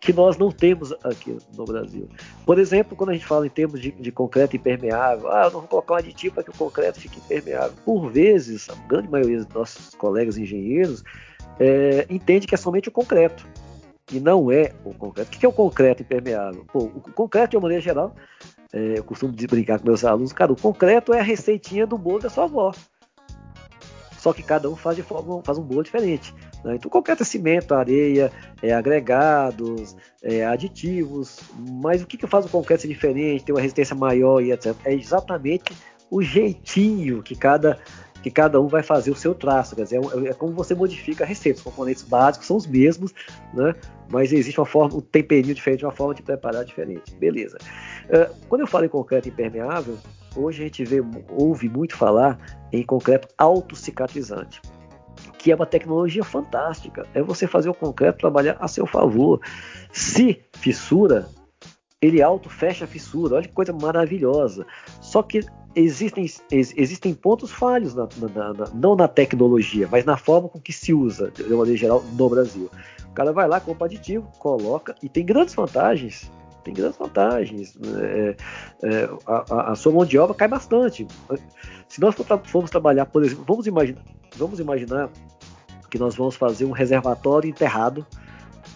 que nós não temos aqui no Brasil. Por exemplo, quando a gente fala em termos de, de concreto impermeável, ah, eu não vou colocar um aditivo para que o concreto fique impermeável. Por vezes, a grande maioria dos nossos colegas engenheiros é, entende que é somente o concreto. E não é o concreto. O que é o concreto impermeável? Pô, o concreto, de uma maneira geral, é, eu costumo brincar com meus alunos, cara, o concreto é a receitinha do bolo da sua avó. Só que cada um faz, de forma, faz um bolo diferente. Né? Então, é cimento, areia, é agregados, é aditivos. Mas o que, que faz o concreto ser diferente, ter uma resistência maior e etc? É exatamente o jeitinho que cada que cada um vai fazer o seu traço. Quer dizer, é, é como você modifica a receita. Os componentes básicos são os mesmos, né? mas existe uma forma, um temperinho diferente, uma forma de preparar diferente. Beleza. Uh, quando eu falo em concreto impermeável, hoje a gente vê, ouve muito falar em concreto autocicatrizante que é uma tecnologia fantástica. É você fazer o concreto trabalhar a seu favor. Se fissura, ele auto fecha a fissura. Olha que coisa maravilhosa. Só que existem, ex, existem pontos falhos, na, na, na, não na tecnologia, mas na forma com que se usa, de maneira geral, no Brasil. O cara vai lá, compra aditivo, coloca, e tem grandes vantagens. Tem grandes vantagens. É, é, a, a, sua mão de obra cai bastante. Se nós formos trabalhar, por exemplo, vamos imaginar, vamos imaginar que nós vamos fazer um reservatório enterrado,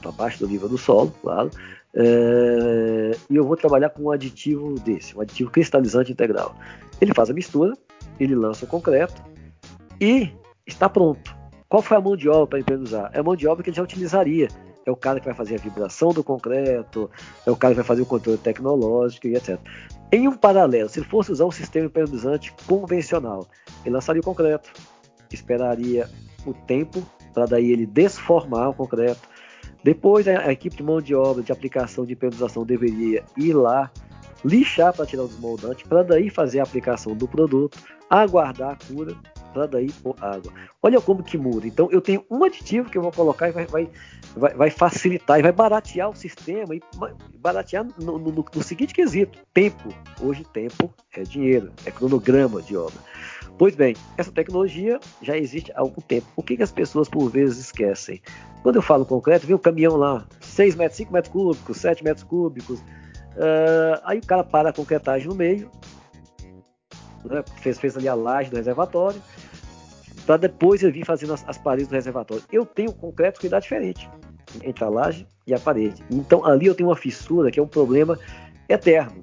abaixo do nível do solo, claro, é, e eu vou trabalhar com um aditivo desse, um aditivo cristalizante integral. Ele faz a mistura, ele lança o concreto e está pronto. Qual foi a mão de obra para ele usar? É a mão de obra que ele já utilizaria. É o cara que vai fazer a vibração do concreto, é o cara que vai fazer o controle tecnológico e etc. Em um paralelo, se ele fosse usar um sistema impermeabilizante convencional, ele lançaria o concreto, esperaria o tempo para daí ele desformar o concreto. Depois a, equipe de mão de obra de aplicação de impermeabilização deveria ir lá lixar para tirar o desmoldante, para daí fazer a aplicação do produto, aguardar a cura, para daí pôr água. Olha como que muda. Então eu tenho um aditivo que eu vou colocar e vai, vai, vai, vai facilitar e vai baratear o sistema e baratear no, no, no seguinte quesito: tempo. Hoje tempo é dinheiro, é cronograma de obra. Pois bem, essa tecnologia já existe há algum tempo. O que, que as pessoas por vezes esquecem? Quando eu falo concreto, vem o caminhão lá, 6 metros, 5 metros cúbicos, 7 metros cúbicos. Uh, aí o cara para a concretagem no meio, né, fez, fez ali a laje do reservatório, para depois eu vir fazendo as, as, paredes do reservatório. Eu tenho concreto que dá diferente entre a laje e a parede. Então ali eu tenho uma fissura que é um problema eterno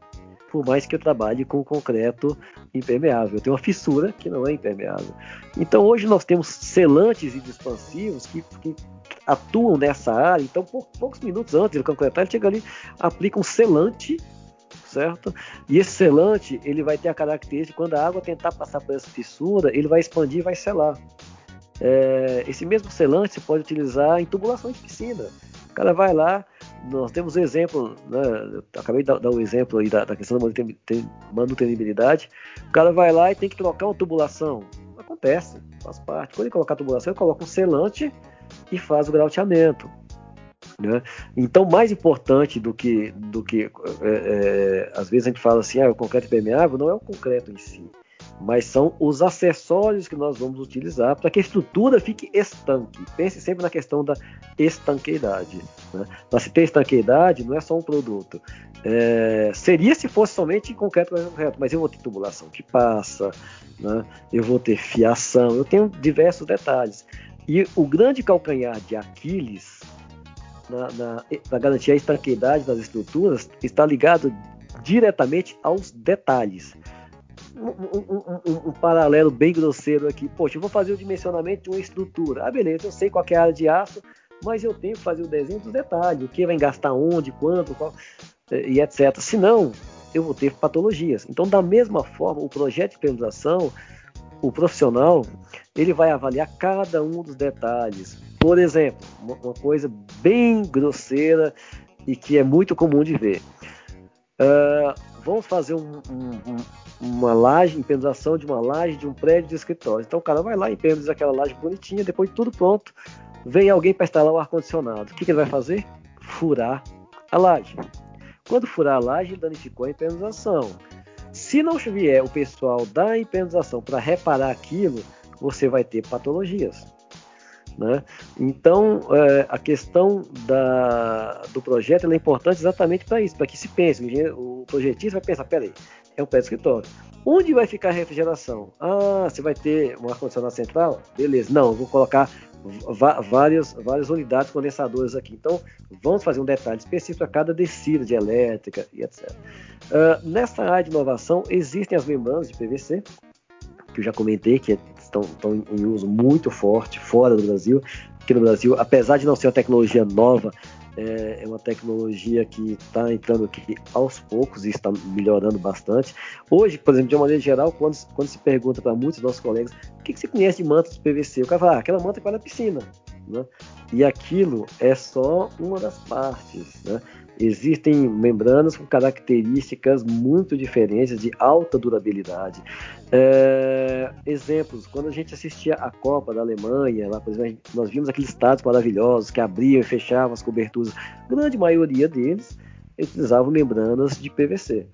por mais que eu trabalhe com concreto impermeável. Eu tenho uma fissura que não é impermeável. Então hoje nós temos selantes e expansivos que, que atuam nessa área. Então, poucos minutos antes de concretar, ele chega ali, aplica um selante, certo? E esse selante ele vai ter a característica quando a água tentar passar por essa fissura, ele vai expandir e vai selar. É, esse mesmo selante você pode utilizar em tubulação de piscina. O cara vai lá, nós temos um exemplo, né, acabei de dar, um exemplo aí da, da, questão da manutenibilidade. O cara vai lá e tem que trocar uma tubulação. Acontece, faz parte. Quando ele colocar a tubulação, ele coloca um selante e faz o grauteamento. Né? Então, mais importante do que, do que é, é, às vezes a gente fala assim, ah, o concreto permeável, não é o concreto em si, mas são os acessórios que nós vamos utilizar para que a estrutura fique estanque. Pense sempre na questão da estanqueidade. Né? Para se ter estanqueidade, não é só um produto. É, seria se fosse somente concreto, concreto, mas eu vou ter tubulação que passa, né? eu vou ter fiação, eu tenho diversos detalhes. E o grande calcanhar de Aquiles para garantir a estanqueidade das estruturas está ligado diretamente aos detalhes um, um, um, um, paralelo bem grosseiro aqui. Poxa, eu vou fazer o dimensionamento de uma estrutura. Ah, beleza, eu sei qual é a área de aço, mas eu tenho que fazer o desenho dos detalhes, o que vai gastar onde, quanto, qual, eh, e etc. Senão, eu vou ter patologias. Então, da mesma forma, o projeto de penalização, o profissional, ele vai avaliar cada um dos detalhes. Por exemplo, uma coisa bem grosseira e que é muito comum de ver. Uh, vamos fazer um, um, uma laje, impermeabilização de uma laje de um prédio de escritório. Então o cara vai lá, impermeabiliza aquela laje bonitinha, depois de tudo pronto, vem alguém para instalar o ar-condicionado. O que, que, ele vai fazer? Furar a laje. Quando furar a laje, danificou a impermeabilização. Se não vier o pessoal da impermeabilização para reparar aquilo, você vai ter patologias. Né? Então, é, a questão da, do projeto é importante exatamente para isso, para que se pense. O, o projetista vai pensar: peraí, é um pé de escritório. Onde vai ficar a refrigeração? Ah, você vai ter um ar-condicionado central? Beleza. Não, eu vou colocar várias, várias unidades condensadoras aqui. Então, vamos fazer um detalhe específico a cada descida de elétrica e etc. Uh, nessa área de inovação, existem as membranas de PVC, que eu já comentei, que estão, estão em uso muito forte fora do Brasil. Aqui no Brasil, apesar de não ser uma tecnologia nova, é, é uma tecnologia que está entrando aqui aos poucos e está melhorando bastante. Hoje, por exemplo, de uma maneira geral, quando, quando se pergunta para muitos nossos colegas o que, que você conhece de mantas PVC, o cara fala, ah, aquela manta que vai na piscina. Né? E aquilo é só uma das partes. Né? Existem membranas com características muito diferentes, de alta durabilidade. É, exemplos, quando a gente assistia a Copa da Alemanha, lá, por exemplo, nós vimos aqueles estados maravilhosos que abriam e fechavam as coberturas. A grande maioria deles utilizavam membranas de PVC,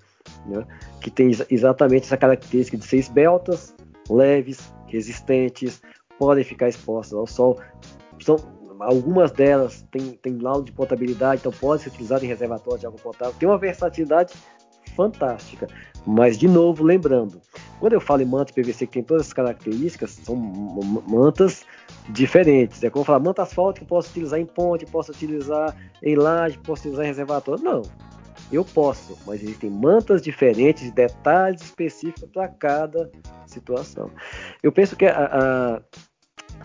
né? que tem exatamente essa característica de ser esbeltas, leves, resistentes, podem ficar expostas ao sol. São algumas delas têm, têm laudo de potabilidade, então pode ser utilizado em reservatórios de água potável. Tem uma versatilidade fantástica. Mas, de novo, lembrando, quando eu falo em manta PVC que tem todas essas características, são mantas diferentes. É como falar, manta asfáltica posso utilizar em ponte, posso utilizar em laje, posso utilizar em reservatório. Não, eu posso, mas existem mantas diferentes, detalhes específicos para cada situação. Eu penso que a, a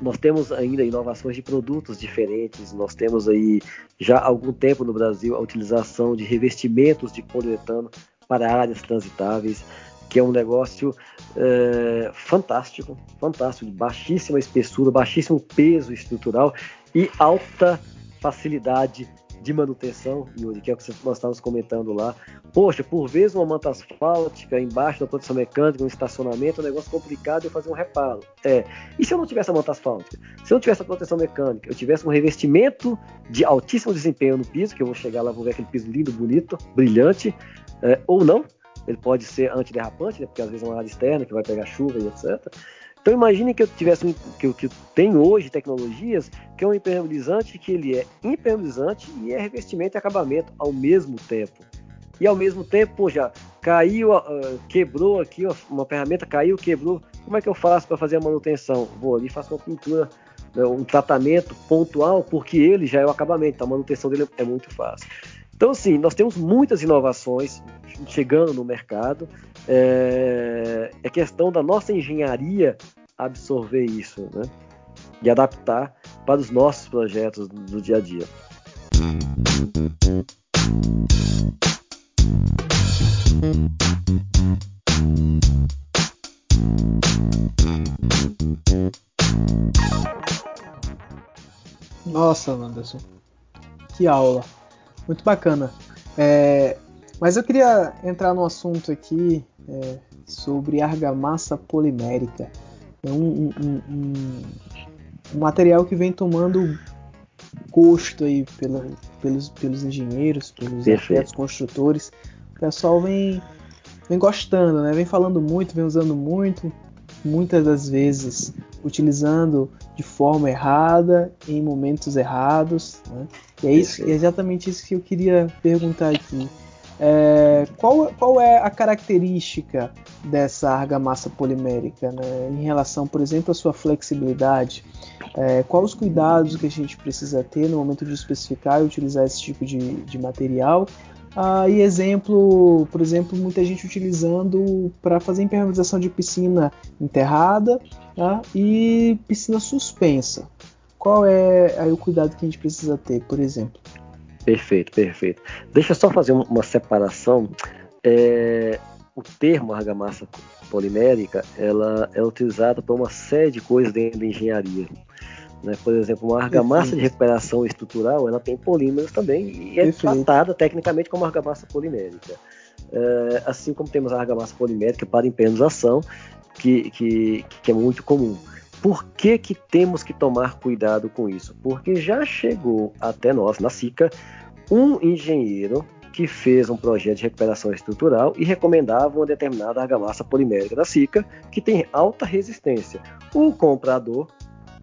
nós temos ainda inovações de produtos diferentes, nós temos aí já há algum tempo no Brasil a utilização de revestimentos de poliuretano para áreas transitáveis, que é um negócio é, fantástico, fantástico, de baixíssima espessura, baixíssimo peso estrutural e alta facilidade de manutenção, Yuri, que é o que nós estávamos comentando lá. Poxa, por vezes uma manta asfáltica embaixo da proteção mecânica, um estacionamento, é um negócio complicado eu fazer um reparo. É. E se eu não tivesse a manta asfáltica? Se eu não tivesse a proteção mecânica, eu tivesse um revestimento de altíssimo desempenho no piso, que eu vou chegar lá, vou ver aquele piso lindo, bonito, brilhante, é, ou não, ele pode ser antiderrapante, né, porque às vezes é uma área externa que vai pegar chuva e etc. Então imagine que eu tivesse um, que eu, que eu tenho hoje tecnologias que é um impermeabilizante que ele é impermeabilizante e é revestimento e acabamento ao mesmo tempo. E ao mesmo tempo, já caiu, uh, quebrou aqui, uma ferramenta caiu, quebrou. Como é que eu faço para fazer a manutenção? Vou ali, faço uma pintura, né, um tratamento pontual, porque ele já é o acabamento, então a manutenção dele é muito fácil. Então, assim, nós temos muitas inovações chegando no mercado. É, é questão da nossa engenharia absorver isso né? e adaptar para os nossos projetos do dia a dia. Nossa, Anderson, que aula! Muito bacana. É, mas eu queria entrar no assunto aqui é, sobre argamassa polimérica. É um, um, um, um, material que vem tomando gosto aí pela, pelos, pelos engenheiros, pelos arquitetos, construtores. O pessoal vem, vem gostando, né? vem falando muito, vem usando muito, muitas das vezes utilizando de forma errada, em momentos errados. Né? E é, isso, é exatamente isso que eu queria perguntar aqui. É, qual, qual é a característica dessa argamassa polimérica né? em relação, por exemplo, à sua flexibilidade? É, quais os cuidados que a gente precisa ter no momento de especificar e utilizar esse tipo de, de material? Ah, e exemplo, por exemplo, muita gente utilizando para fazer impermeabilização de piscina enterrada tá? e piscina suspensa. Qual é aí o cuidado que a gente precisa ter, por exemplo? Perfeito, perfeito. Deixa eu só fazer uma separação. É, o termo argamassa polimérica ela é utilizado para uma série de coisas dentro da engenharia. Né? Por exemplo, uma argamassa de recuperação estrutural ela tem polímeros também e é tratada tecnicamente como argamassa polimérica. É, assim como temos a argamassa polimérica para impermeabilização, que, que, que é muito comum. Por que, que temos que tomar cuidado com isso? Porque já chegou até nós, na SICA, um engenheiro que fez um projeto de recuperação estrutural e recomendava uma determinada argamassa polimérica da SICA que tem alta resistência. O comprador,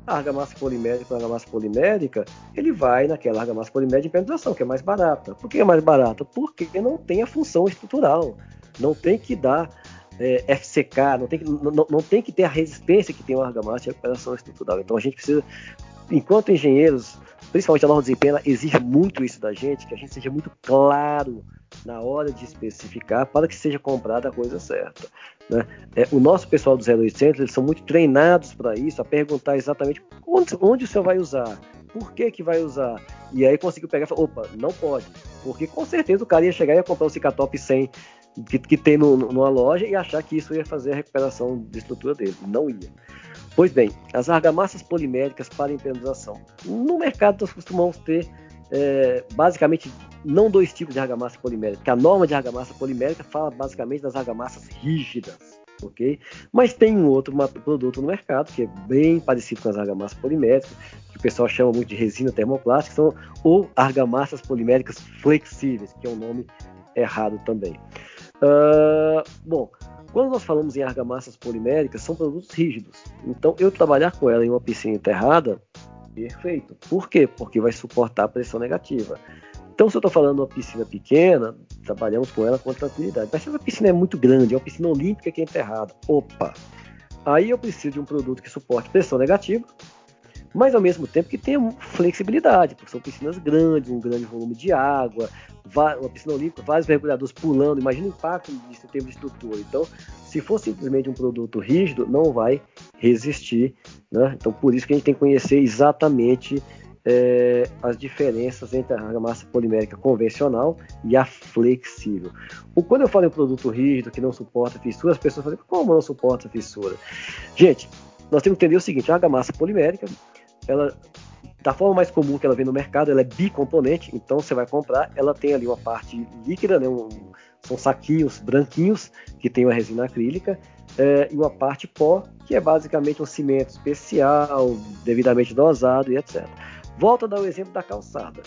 a argamassa polimérica a argamassa polimérica, ele vai naquela argamassa polimérica de impermeabilização, que é mais barata. Por que é mais barata? Porque não tem a função estrutural. Não tem que dar é, FCK, não tem, que, não, não tem que ter a resistência que tem uma argamassa de recuperação estrutural. Então a gente precisa, enquanto engenheiros, principalmente a norma de desempenho, exige muito isso da gente, que a gente seja muito claro na hora de especificar para que seja comprada a coisa certa. Né? É, o nosso pessoal do 0800 eles são muito treinados para isso, a perguntar exatamente onde, onde o senhor vai usar, por que que vai usar? E aí conseguiu pegar e falar, opa, não pode. Porque com certeza o cara ia chegar e ia comprar o Cicatop 100 que, que tem no, numa loja e achar que isso ia fazer a recuperação de estrutura dele. Não ia. Pois bem, as argamassas poliméricas para impermeabilização. No mercado nós costumamos ter é, basicamente não dois tipos de argamassa polimérica, porque a norma de argamassa polimérica fala basicamente das argamassas rígidas, ok? Mas tem um outro produto no mercado que é bem parecido com as argamassas poliméricas, que o pessoal chama muito de resina termoplástica, são ou argamassas poliméricas flexíveis, que é um nome errado também. Uh, bom, quando nós falamos em argamassas poliméricas, são produtos rígidos. Então, eu trabalhar com ela em uma piscina enterrada, perfeito. Por quê? Porque vai suportar a pressão negativa. Então, se eu estou falando uma piscina pequena, trabalhamos com ela com tranquilidade. Mas se a piscina é muito grande, é uma piscina olímpica que é enterrada, opa! Aí eu preciso de um produto que suporte pressão negativa, mas ao mesmo tempo que tenha flexibilidade, porque são piscinas grandes, um grande volume de água, uma piscina olímpica, vários mergulhadores pulando, imagina o impacto disso em termos de estrutura. Então, se for simplesmente um produto rígido, não vai resistir. Né? Então, por isso que a gente tem que conhecer exatamente é, as diferenças entre a argamassa polimérica convencional e a flexível. O, quando eu falo em produto rígido que não suporta fissura, as pessoas falam, como não suporta fissura? Gente, nós temos que entender o seguinte, a argamassa polimérica, ela da forma mais comum que ela vem no mercado, ela é bicomponente, então você vai comprar, ela tem ali uma parte líquida, né, um, são saquinhos branquinhos que tem uma resina acrílica, é, e uma parte pó, que é basicamente um cimento especial, devidamente dosado e etc. Volto a dar o exemplo da calçada.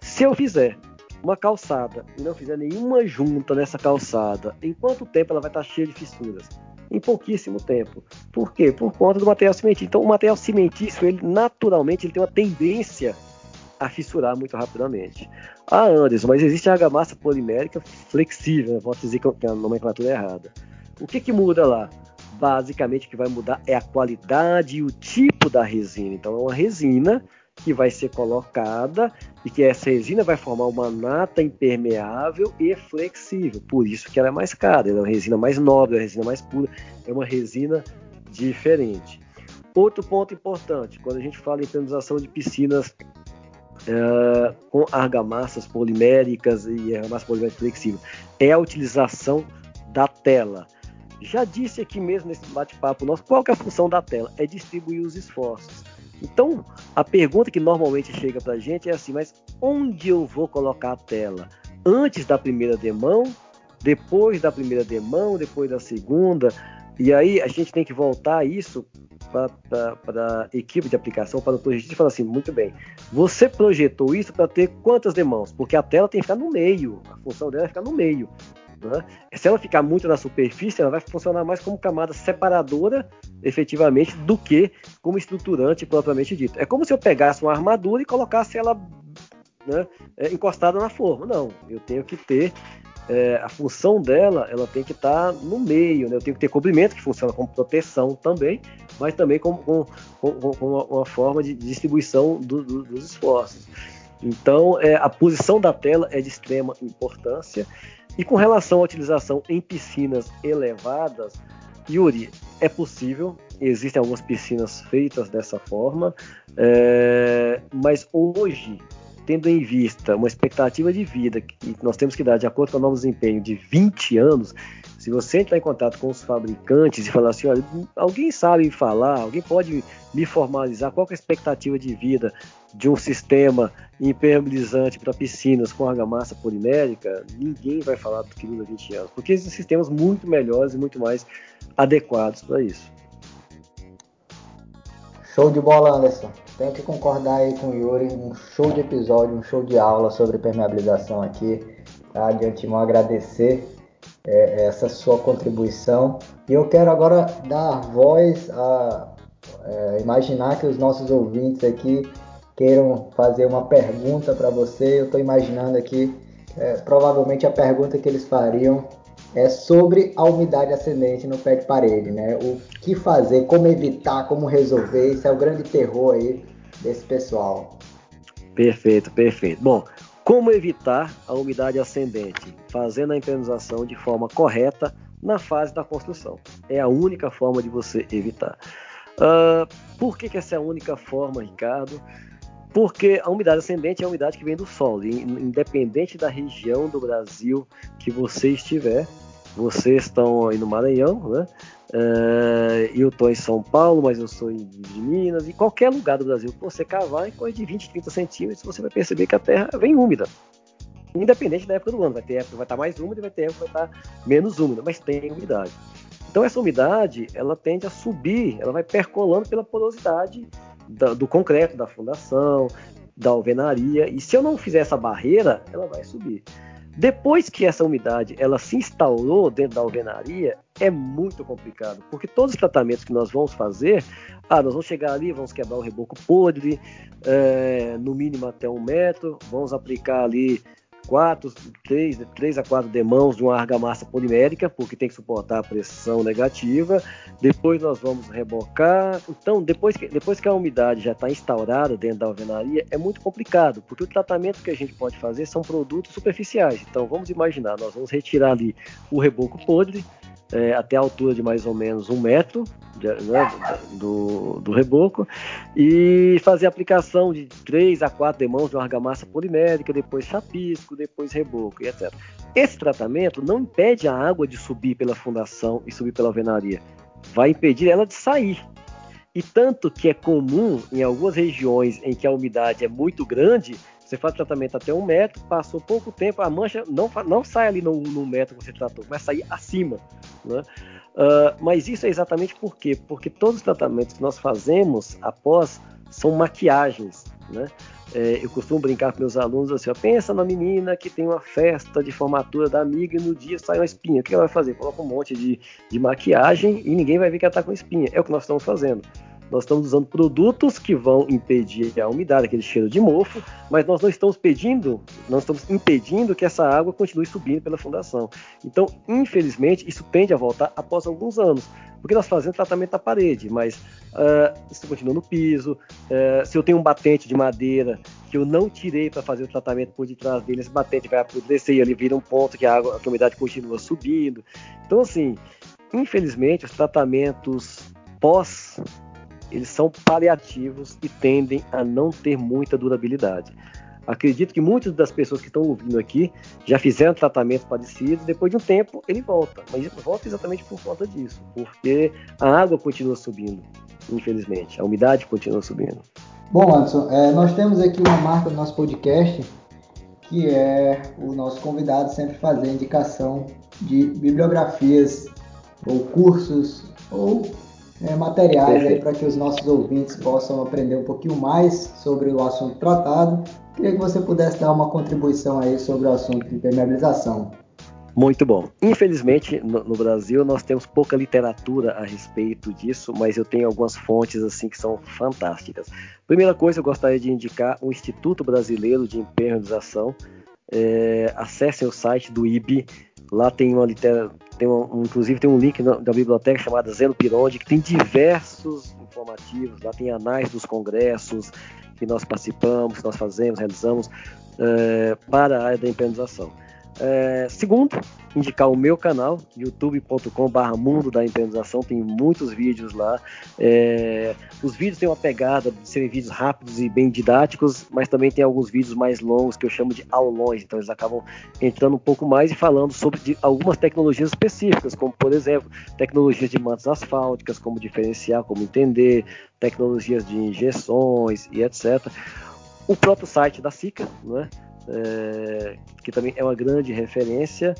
Se eu fizer uma calçada e não fizer nenhuma junta nessa calçada, em quanto tempo ela vai estar cheia de fissuras? em pouquíssimo tempo. Por quê? Por conta do material cimentício. Então, o material cimentício, ele naturalmente ele tem uma tendência a fissurar muito rapidamente. Ah, Anderson, mas existe a argamassa polimérica flexível, né? posso dizer que a nomenclatura é errada. O que, que muda lá? Basicamente, o que vai mudar é a qualidade e o tipo da resina. Então, é uma resina que vai ser colocada e que essa resina vai formar uma nata impermeável e flexível. Por isso que ela é mais cara, ela é uma resina mais nobre, é uma resina mais pura, é uma resina diferente. Outro ponto importante, quando a gente fala em impermeabilização de piscinas é, com argamassas poliméricas e argamassa polimérica flexível, é a utilização da tela. Já disse aqui mesmo nesse bate-papo nosso, qual é a função da tela? É distribuir os esforços. Então, a pergunta que normalmente chega para a gente é assim: mas onde eu vou colocar a tela? Antes da primeira demão? Depois da primeira demão? Depois da segunda? E aí a gente tem que voltar isso para a equipe de aplicação, para o projetista e falar assim: muito bem, você projetou isso para ter quantas demãos? Porque a tela tem que ficar no meio, a função dela é ficar no meio. Né? Se ela ficar muito na superfície, ela vai funcionar mais como camada separadora, efetivamente, do que como estruturante propriamente dito. É como se eu pegasse uma armadura e colocasse ela né, é, encostada na forma. Não, eu tenho que ter é, a função dela, ela tem que estar tá no meio, né? Eu tenho que ter cobrimento que funciona como proteção também, mas também como, com, com, com uma, uma, forma de distribuição do, do, dos esforços. Então, é, a posição da tela é de extrema importância e com relação à utilização em piscinas elevadas, Yuri, é possível, existem algumas piscinas feitas dessa forma, é, mas hoje, tendo em vista uma expectativa de vida que nós temos que dar de acordo com o nosso desempenho de 20 anos, se você entrar em contato com os fabricantes e falar assim, olha, alguém sabe falar, alguém pode me formalizar qual é a expectativa de vida de um sistema impermeabilizante para piscinas com argamassa polimérica, ninguém vai falar do que dura 20 anos, porque existem sistemas muito melhores e muito mais adequados para isso. Show de bola, Anderson. Tenho que concordar aí com o Yuri, um show de episódio, um show de aula sobre permeabilização aqui. Tá? De antemão agradecer é, essa sua contribuição. E eu quero agora dar voz a é, imaginar que os nossos ouvintes aqui queiram fazer uma pergunta para você. Eu estou imaginando aqui, é, provavelmente a pergunta que eles fariam é sobre a umidade ascendente no pé de parede, né? O que fazer, como evitar, como resolver, isso é o grande terror aí desse pessoal. Perfeito, perfeito. Bom, como evitar a umidade ascendente? Fazendo a impermeabilização de forma correta na fase da construção. É a única forma de você evitar. Uh, por que, que essa é a única forma, Ricardo? Porque a umidade ascendente é a umidade que vem do solo, e independente da região do Brasil que você estiver, vocês estão aí no Maranhão, né? Uh, eu estou em São Paulo, mas eu sou de Minas, e qualquer lugar do Brasil que você cavar, em coisa de 20, 30 centímetros, você vai perceber que a terra vem úmida. Independente da época do ano, vai ter época que vai estar mais úmida e vai ter época que vai estar menos úmida, mas tem umidade. Então essa umidade, ela tende a subir, ela vai percolando pela porosidade da, do concreto, da fundação, da alvenaria, e se eu não fizer essa barreira, ela vai subir. Depois que essa umidade ela se instaurou dentro da alvenaria, é muito complicado, porque todos os tratamentos que nós vamos fazer, ah, nós vamos chegar ali, vamos quebrar o reboco podre, é, no mínimo até um metro, vamos aplicar ali quatro, três, três a quatro demãos de uma argamassa polimérica, porque tem que suportar a pressão negativa. Depois nós vamos rebocar. Então, depois que, depois que a umidade já está instaurada dentro da alvenaria, é muito complicado, porque o tratamento que a gente pode fazer são produtos superficiais. Então, vamos imaginar, nós vamos retirar ali o reboco podre, é, até a altura de mais ou menos um metro de, né, do, do reboco e fazer aplicação de 3 a 4 demãos de uma argamassa polimérica, depois chapisco, depois reboco e etc. Esse tratamento não impede a água de subir pela fundação e subir pela alvenaria, vai impedir ela de sair. E tanto que é comum em algumas regiões em que a umidade é muito grande, você faz tratamento até um metro, passou pouco tempo, a mancha não, não sai ali no, no metro que você tratou, vai sair acima. Né? Uh, mas isso é exatamente por quê? Porque todos os tratamentos que nós fazemos após são maquiagens. Né? É, eu costumo brincar com meus alunos assim: ó, pensa na menina que tem uma festa de formatura da amiga e no dia sai uma espinha. O que ela vai fazer? Coloca um monte de, de maquiagem e ninguém vai ver que ela está com espinha. É o que nós estamos fazendo. Nós estamos usando produtos que vão impedir a umidade, aquele cheiro de mofo, mas nós não estamos pedindo, não estamos impedindo que essa água continue subindo pela fundação. Então, infelizmente, isso tende a voltar após alguns anos, porque nós fazemos tratamento da parede, mas uh, isso continua no piso. Uh, se eu tenho um batente de madeira que eu não tirei para fazer o tratamento por detrás dele, esse batente vai apodrecer e ele vira um ponto que a água, a umidade continua subindo. Então, assim, infelizmente, os tratamentos pós eles são paliativos e tendem a não ter muita durabilidade. Acredito que muitas das pessoas que estão ouvindo aqui já fizeram tratamento parecido, depois de um tempo ele volta, mas volta exatamente por conta disso, porque a água continua subindo, infelizmente, a umidade continua subindo. Bom, Anderson, é, nós temos aqui uma marca do nosso podcast, que é o nosso convidado sempre fazer indicação de bibliografias ou cursos ou é, materiais para que os nossos ouvintes possam aprender um pouquinho mais sobre o assunto tratado. Queria que você pudesse dar uma contribuição aí sobre o assunto de impermeabilização. Muito bom. Infelizmente, no, no, Brasil, nós temos pouca literatura a respeito disso, mas eu tenho algumas fontes assim que são fantásticas. Primeira coisa, eu gostaria de indicar o Instituto Brasileiro de Impermeabilização. É, acessem o site do IB, lá tem uma literatura tem um, inclusive tem um link da biblioteca chamada Zeno Pironde, que tem diversos informativos, lá tem anais dos congressos que nós participamos, que nós fazemos, realizamos é, para a área da empreendização. É, segundo, indicar o meu canal, youtube.com.br Mundo da Empreendização, tem muitos vídeos lá. É, os vídeos têm uma pegada de serem vídeos rápidos e bem didáticos, mas também tem alguns vídeos mais longos que eu chamo de aulões, então eles acabam entrando um pouco mais e falando sobre algumas tecnologias específicas, como por exemplo, tecnologias de mantas asfálticas, como diferenciar, como entender, tecnologias de injeções e etc. O próprio site da SICA, né? É, que também é uma grande referência.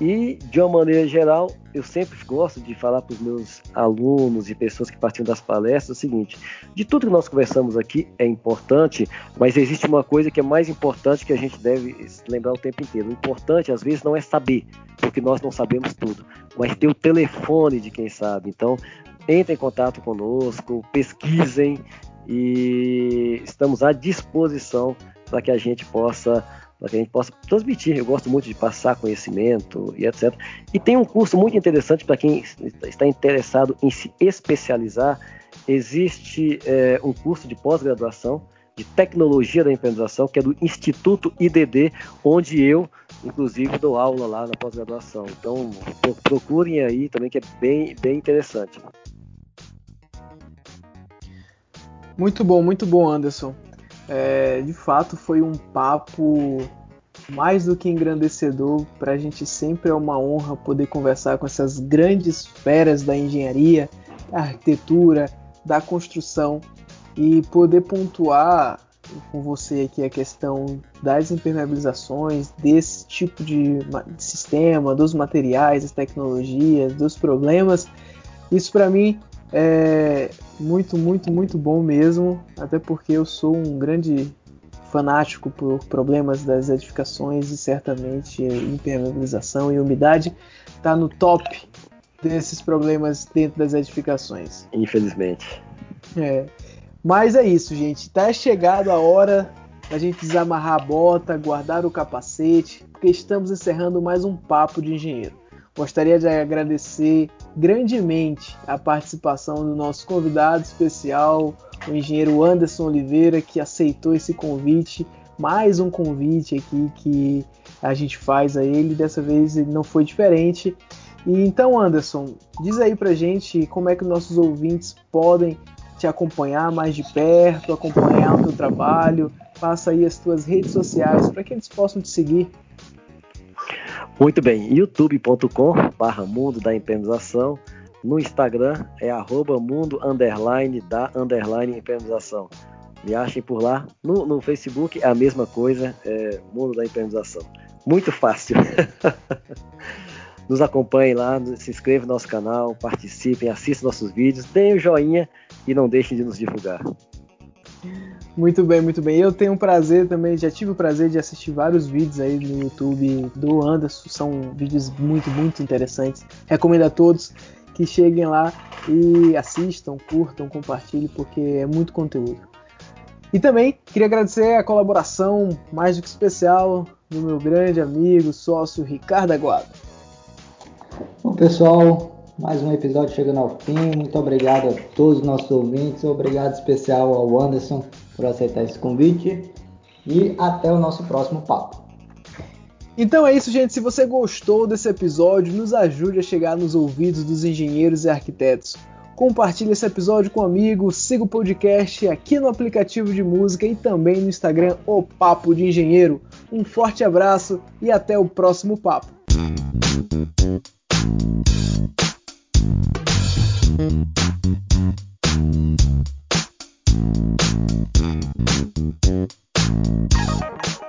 E, de uma maneira geral, eu sempre gosto de falar para os meus alunos e pessoas que participam das palestras o seguinte: de tudo que nós conversamos aqui é importante, mas existe uma coisa que é mais importante que a gente deve lembrar o tempo inteiro. O importante, às vezes, não é saber, porque nós não sabemos tudo, mas ter o telefone de quem sabe. Então, entre em contato conosco, pesquisem e estamos à disposição para que a gente possa para que a gente possa transmitir. Eu gosto muito de passar conhecimento e etc. E tem um curso muito interessante para quem está interessado em se especializar. Existe é, um curso de pós-graduação de tecnologia da empreendização, que é do Instituto IDD, onde eu, inclusive, dou aula lá na pós-graduação. Então, procurem aí também, que é bem, bem interessante. Muito bom, muito bom, Anderson. É, de fato, foi um papo mais do que engrandecedor. Para a gente sempre é uma honra poder conversar com essas grandes feras da engenharia, da arquitetura, da construção e poder pontuar com você aqui a questão das impermeabilizações, desse tipo de, sistema, dos materiais, das tecnologias, dos problemas. Isso para mim é muito, muito, muito bom mesmo, até porque eu sou um grande fanático por problemas das edificações e certamente impermeabilização e umidade está no top desses problemas dentro das edificações. Infelizmente. É. Mas é isso, gente. Tá chegado a hora da gente desamarrar a bota, guardar o capacete, porque estamos encerrando mais um papo de engenheiro. Gostaria de agradecer grandemente a participação do nosso convidado especial, o engenheiro Anderson Oliveira, que aceitou esse convite, mais um convite aqui que a gente faz a ele. Dessa vez não foi diferente. E então, Anderson, diz aí pra gente como é que nossos ouvintes podem te acompanhar mais de perto, acompanhar o teu trabalho. Passa aí as tuas redes sociais para que eles possam te seguir. Muito bem, youtube.com barra mundo da impermeabilização. No Instagram é arroba mundo underline da underline impermeabilização. Me achem por lá. No, no Facebook é a mesma coisa, é mundo da impermeabilização. Muito fácil. Nos acompanhem lá, se inscreva no nosso canal, participem, assistam nossos vídeos, deem o um joinha e não deixem de nos divulgar. Muito bem, muito bem. Eu tenho um prazer também, já tive o prazer de assistir vários vídeos aí no YouTube do Anderson, são vídeos muito, muito interessantes. Recomendo a todos que cheguem lá e assistam, curtam, compartilhem, porque é muito conteúdo. E também queria agradecer a colaboração mais do que especial do meu grande amigo, sócio Ricardo Aguado. Bom, pessoal, mais um episódio chegando ao fim. Muito obrigado a todos os nossos ouvintes. Obrigado especial ao Anderson por aceitar esse convite. E até o nosso próximo papo. Então é isso, gente. Se você gostou desse episódio, nos ajude a chegar nos ouvidos dos engenheiros e arquitetos. Compartilhe esse episódio com um amigo, siga o podcast aqui no aplicativo de música e também no Instagram O Papo de Engenheiro. Um forte abraço e até o próximo papo. Thank you.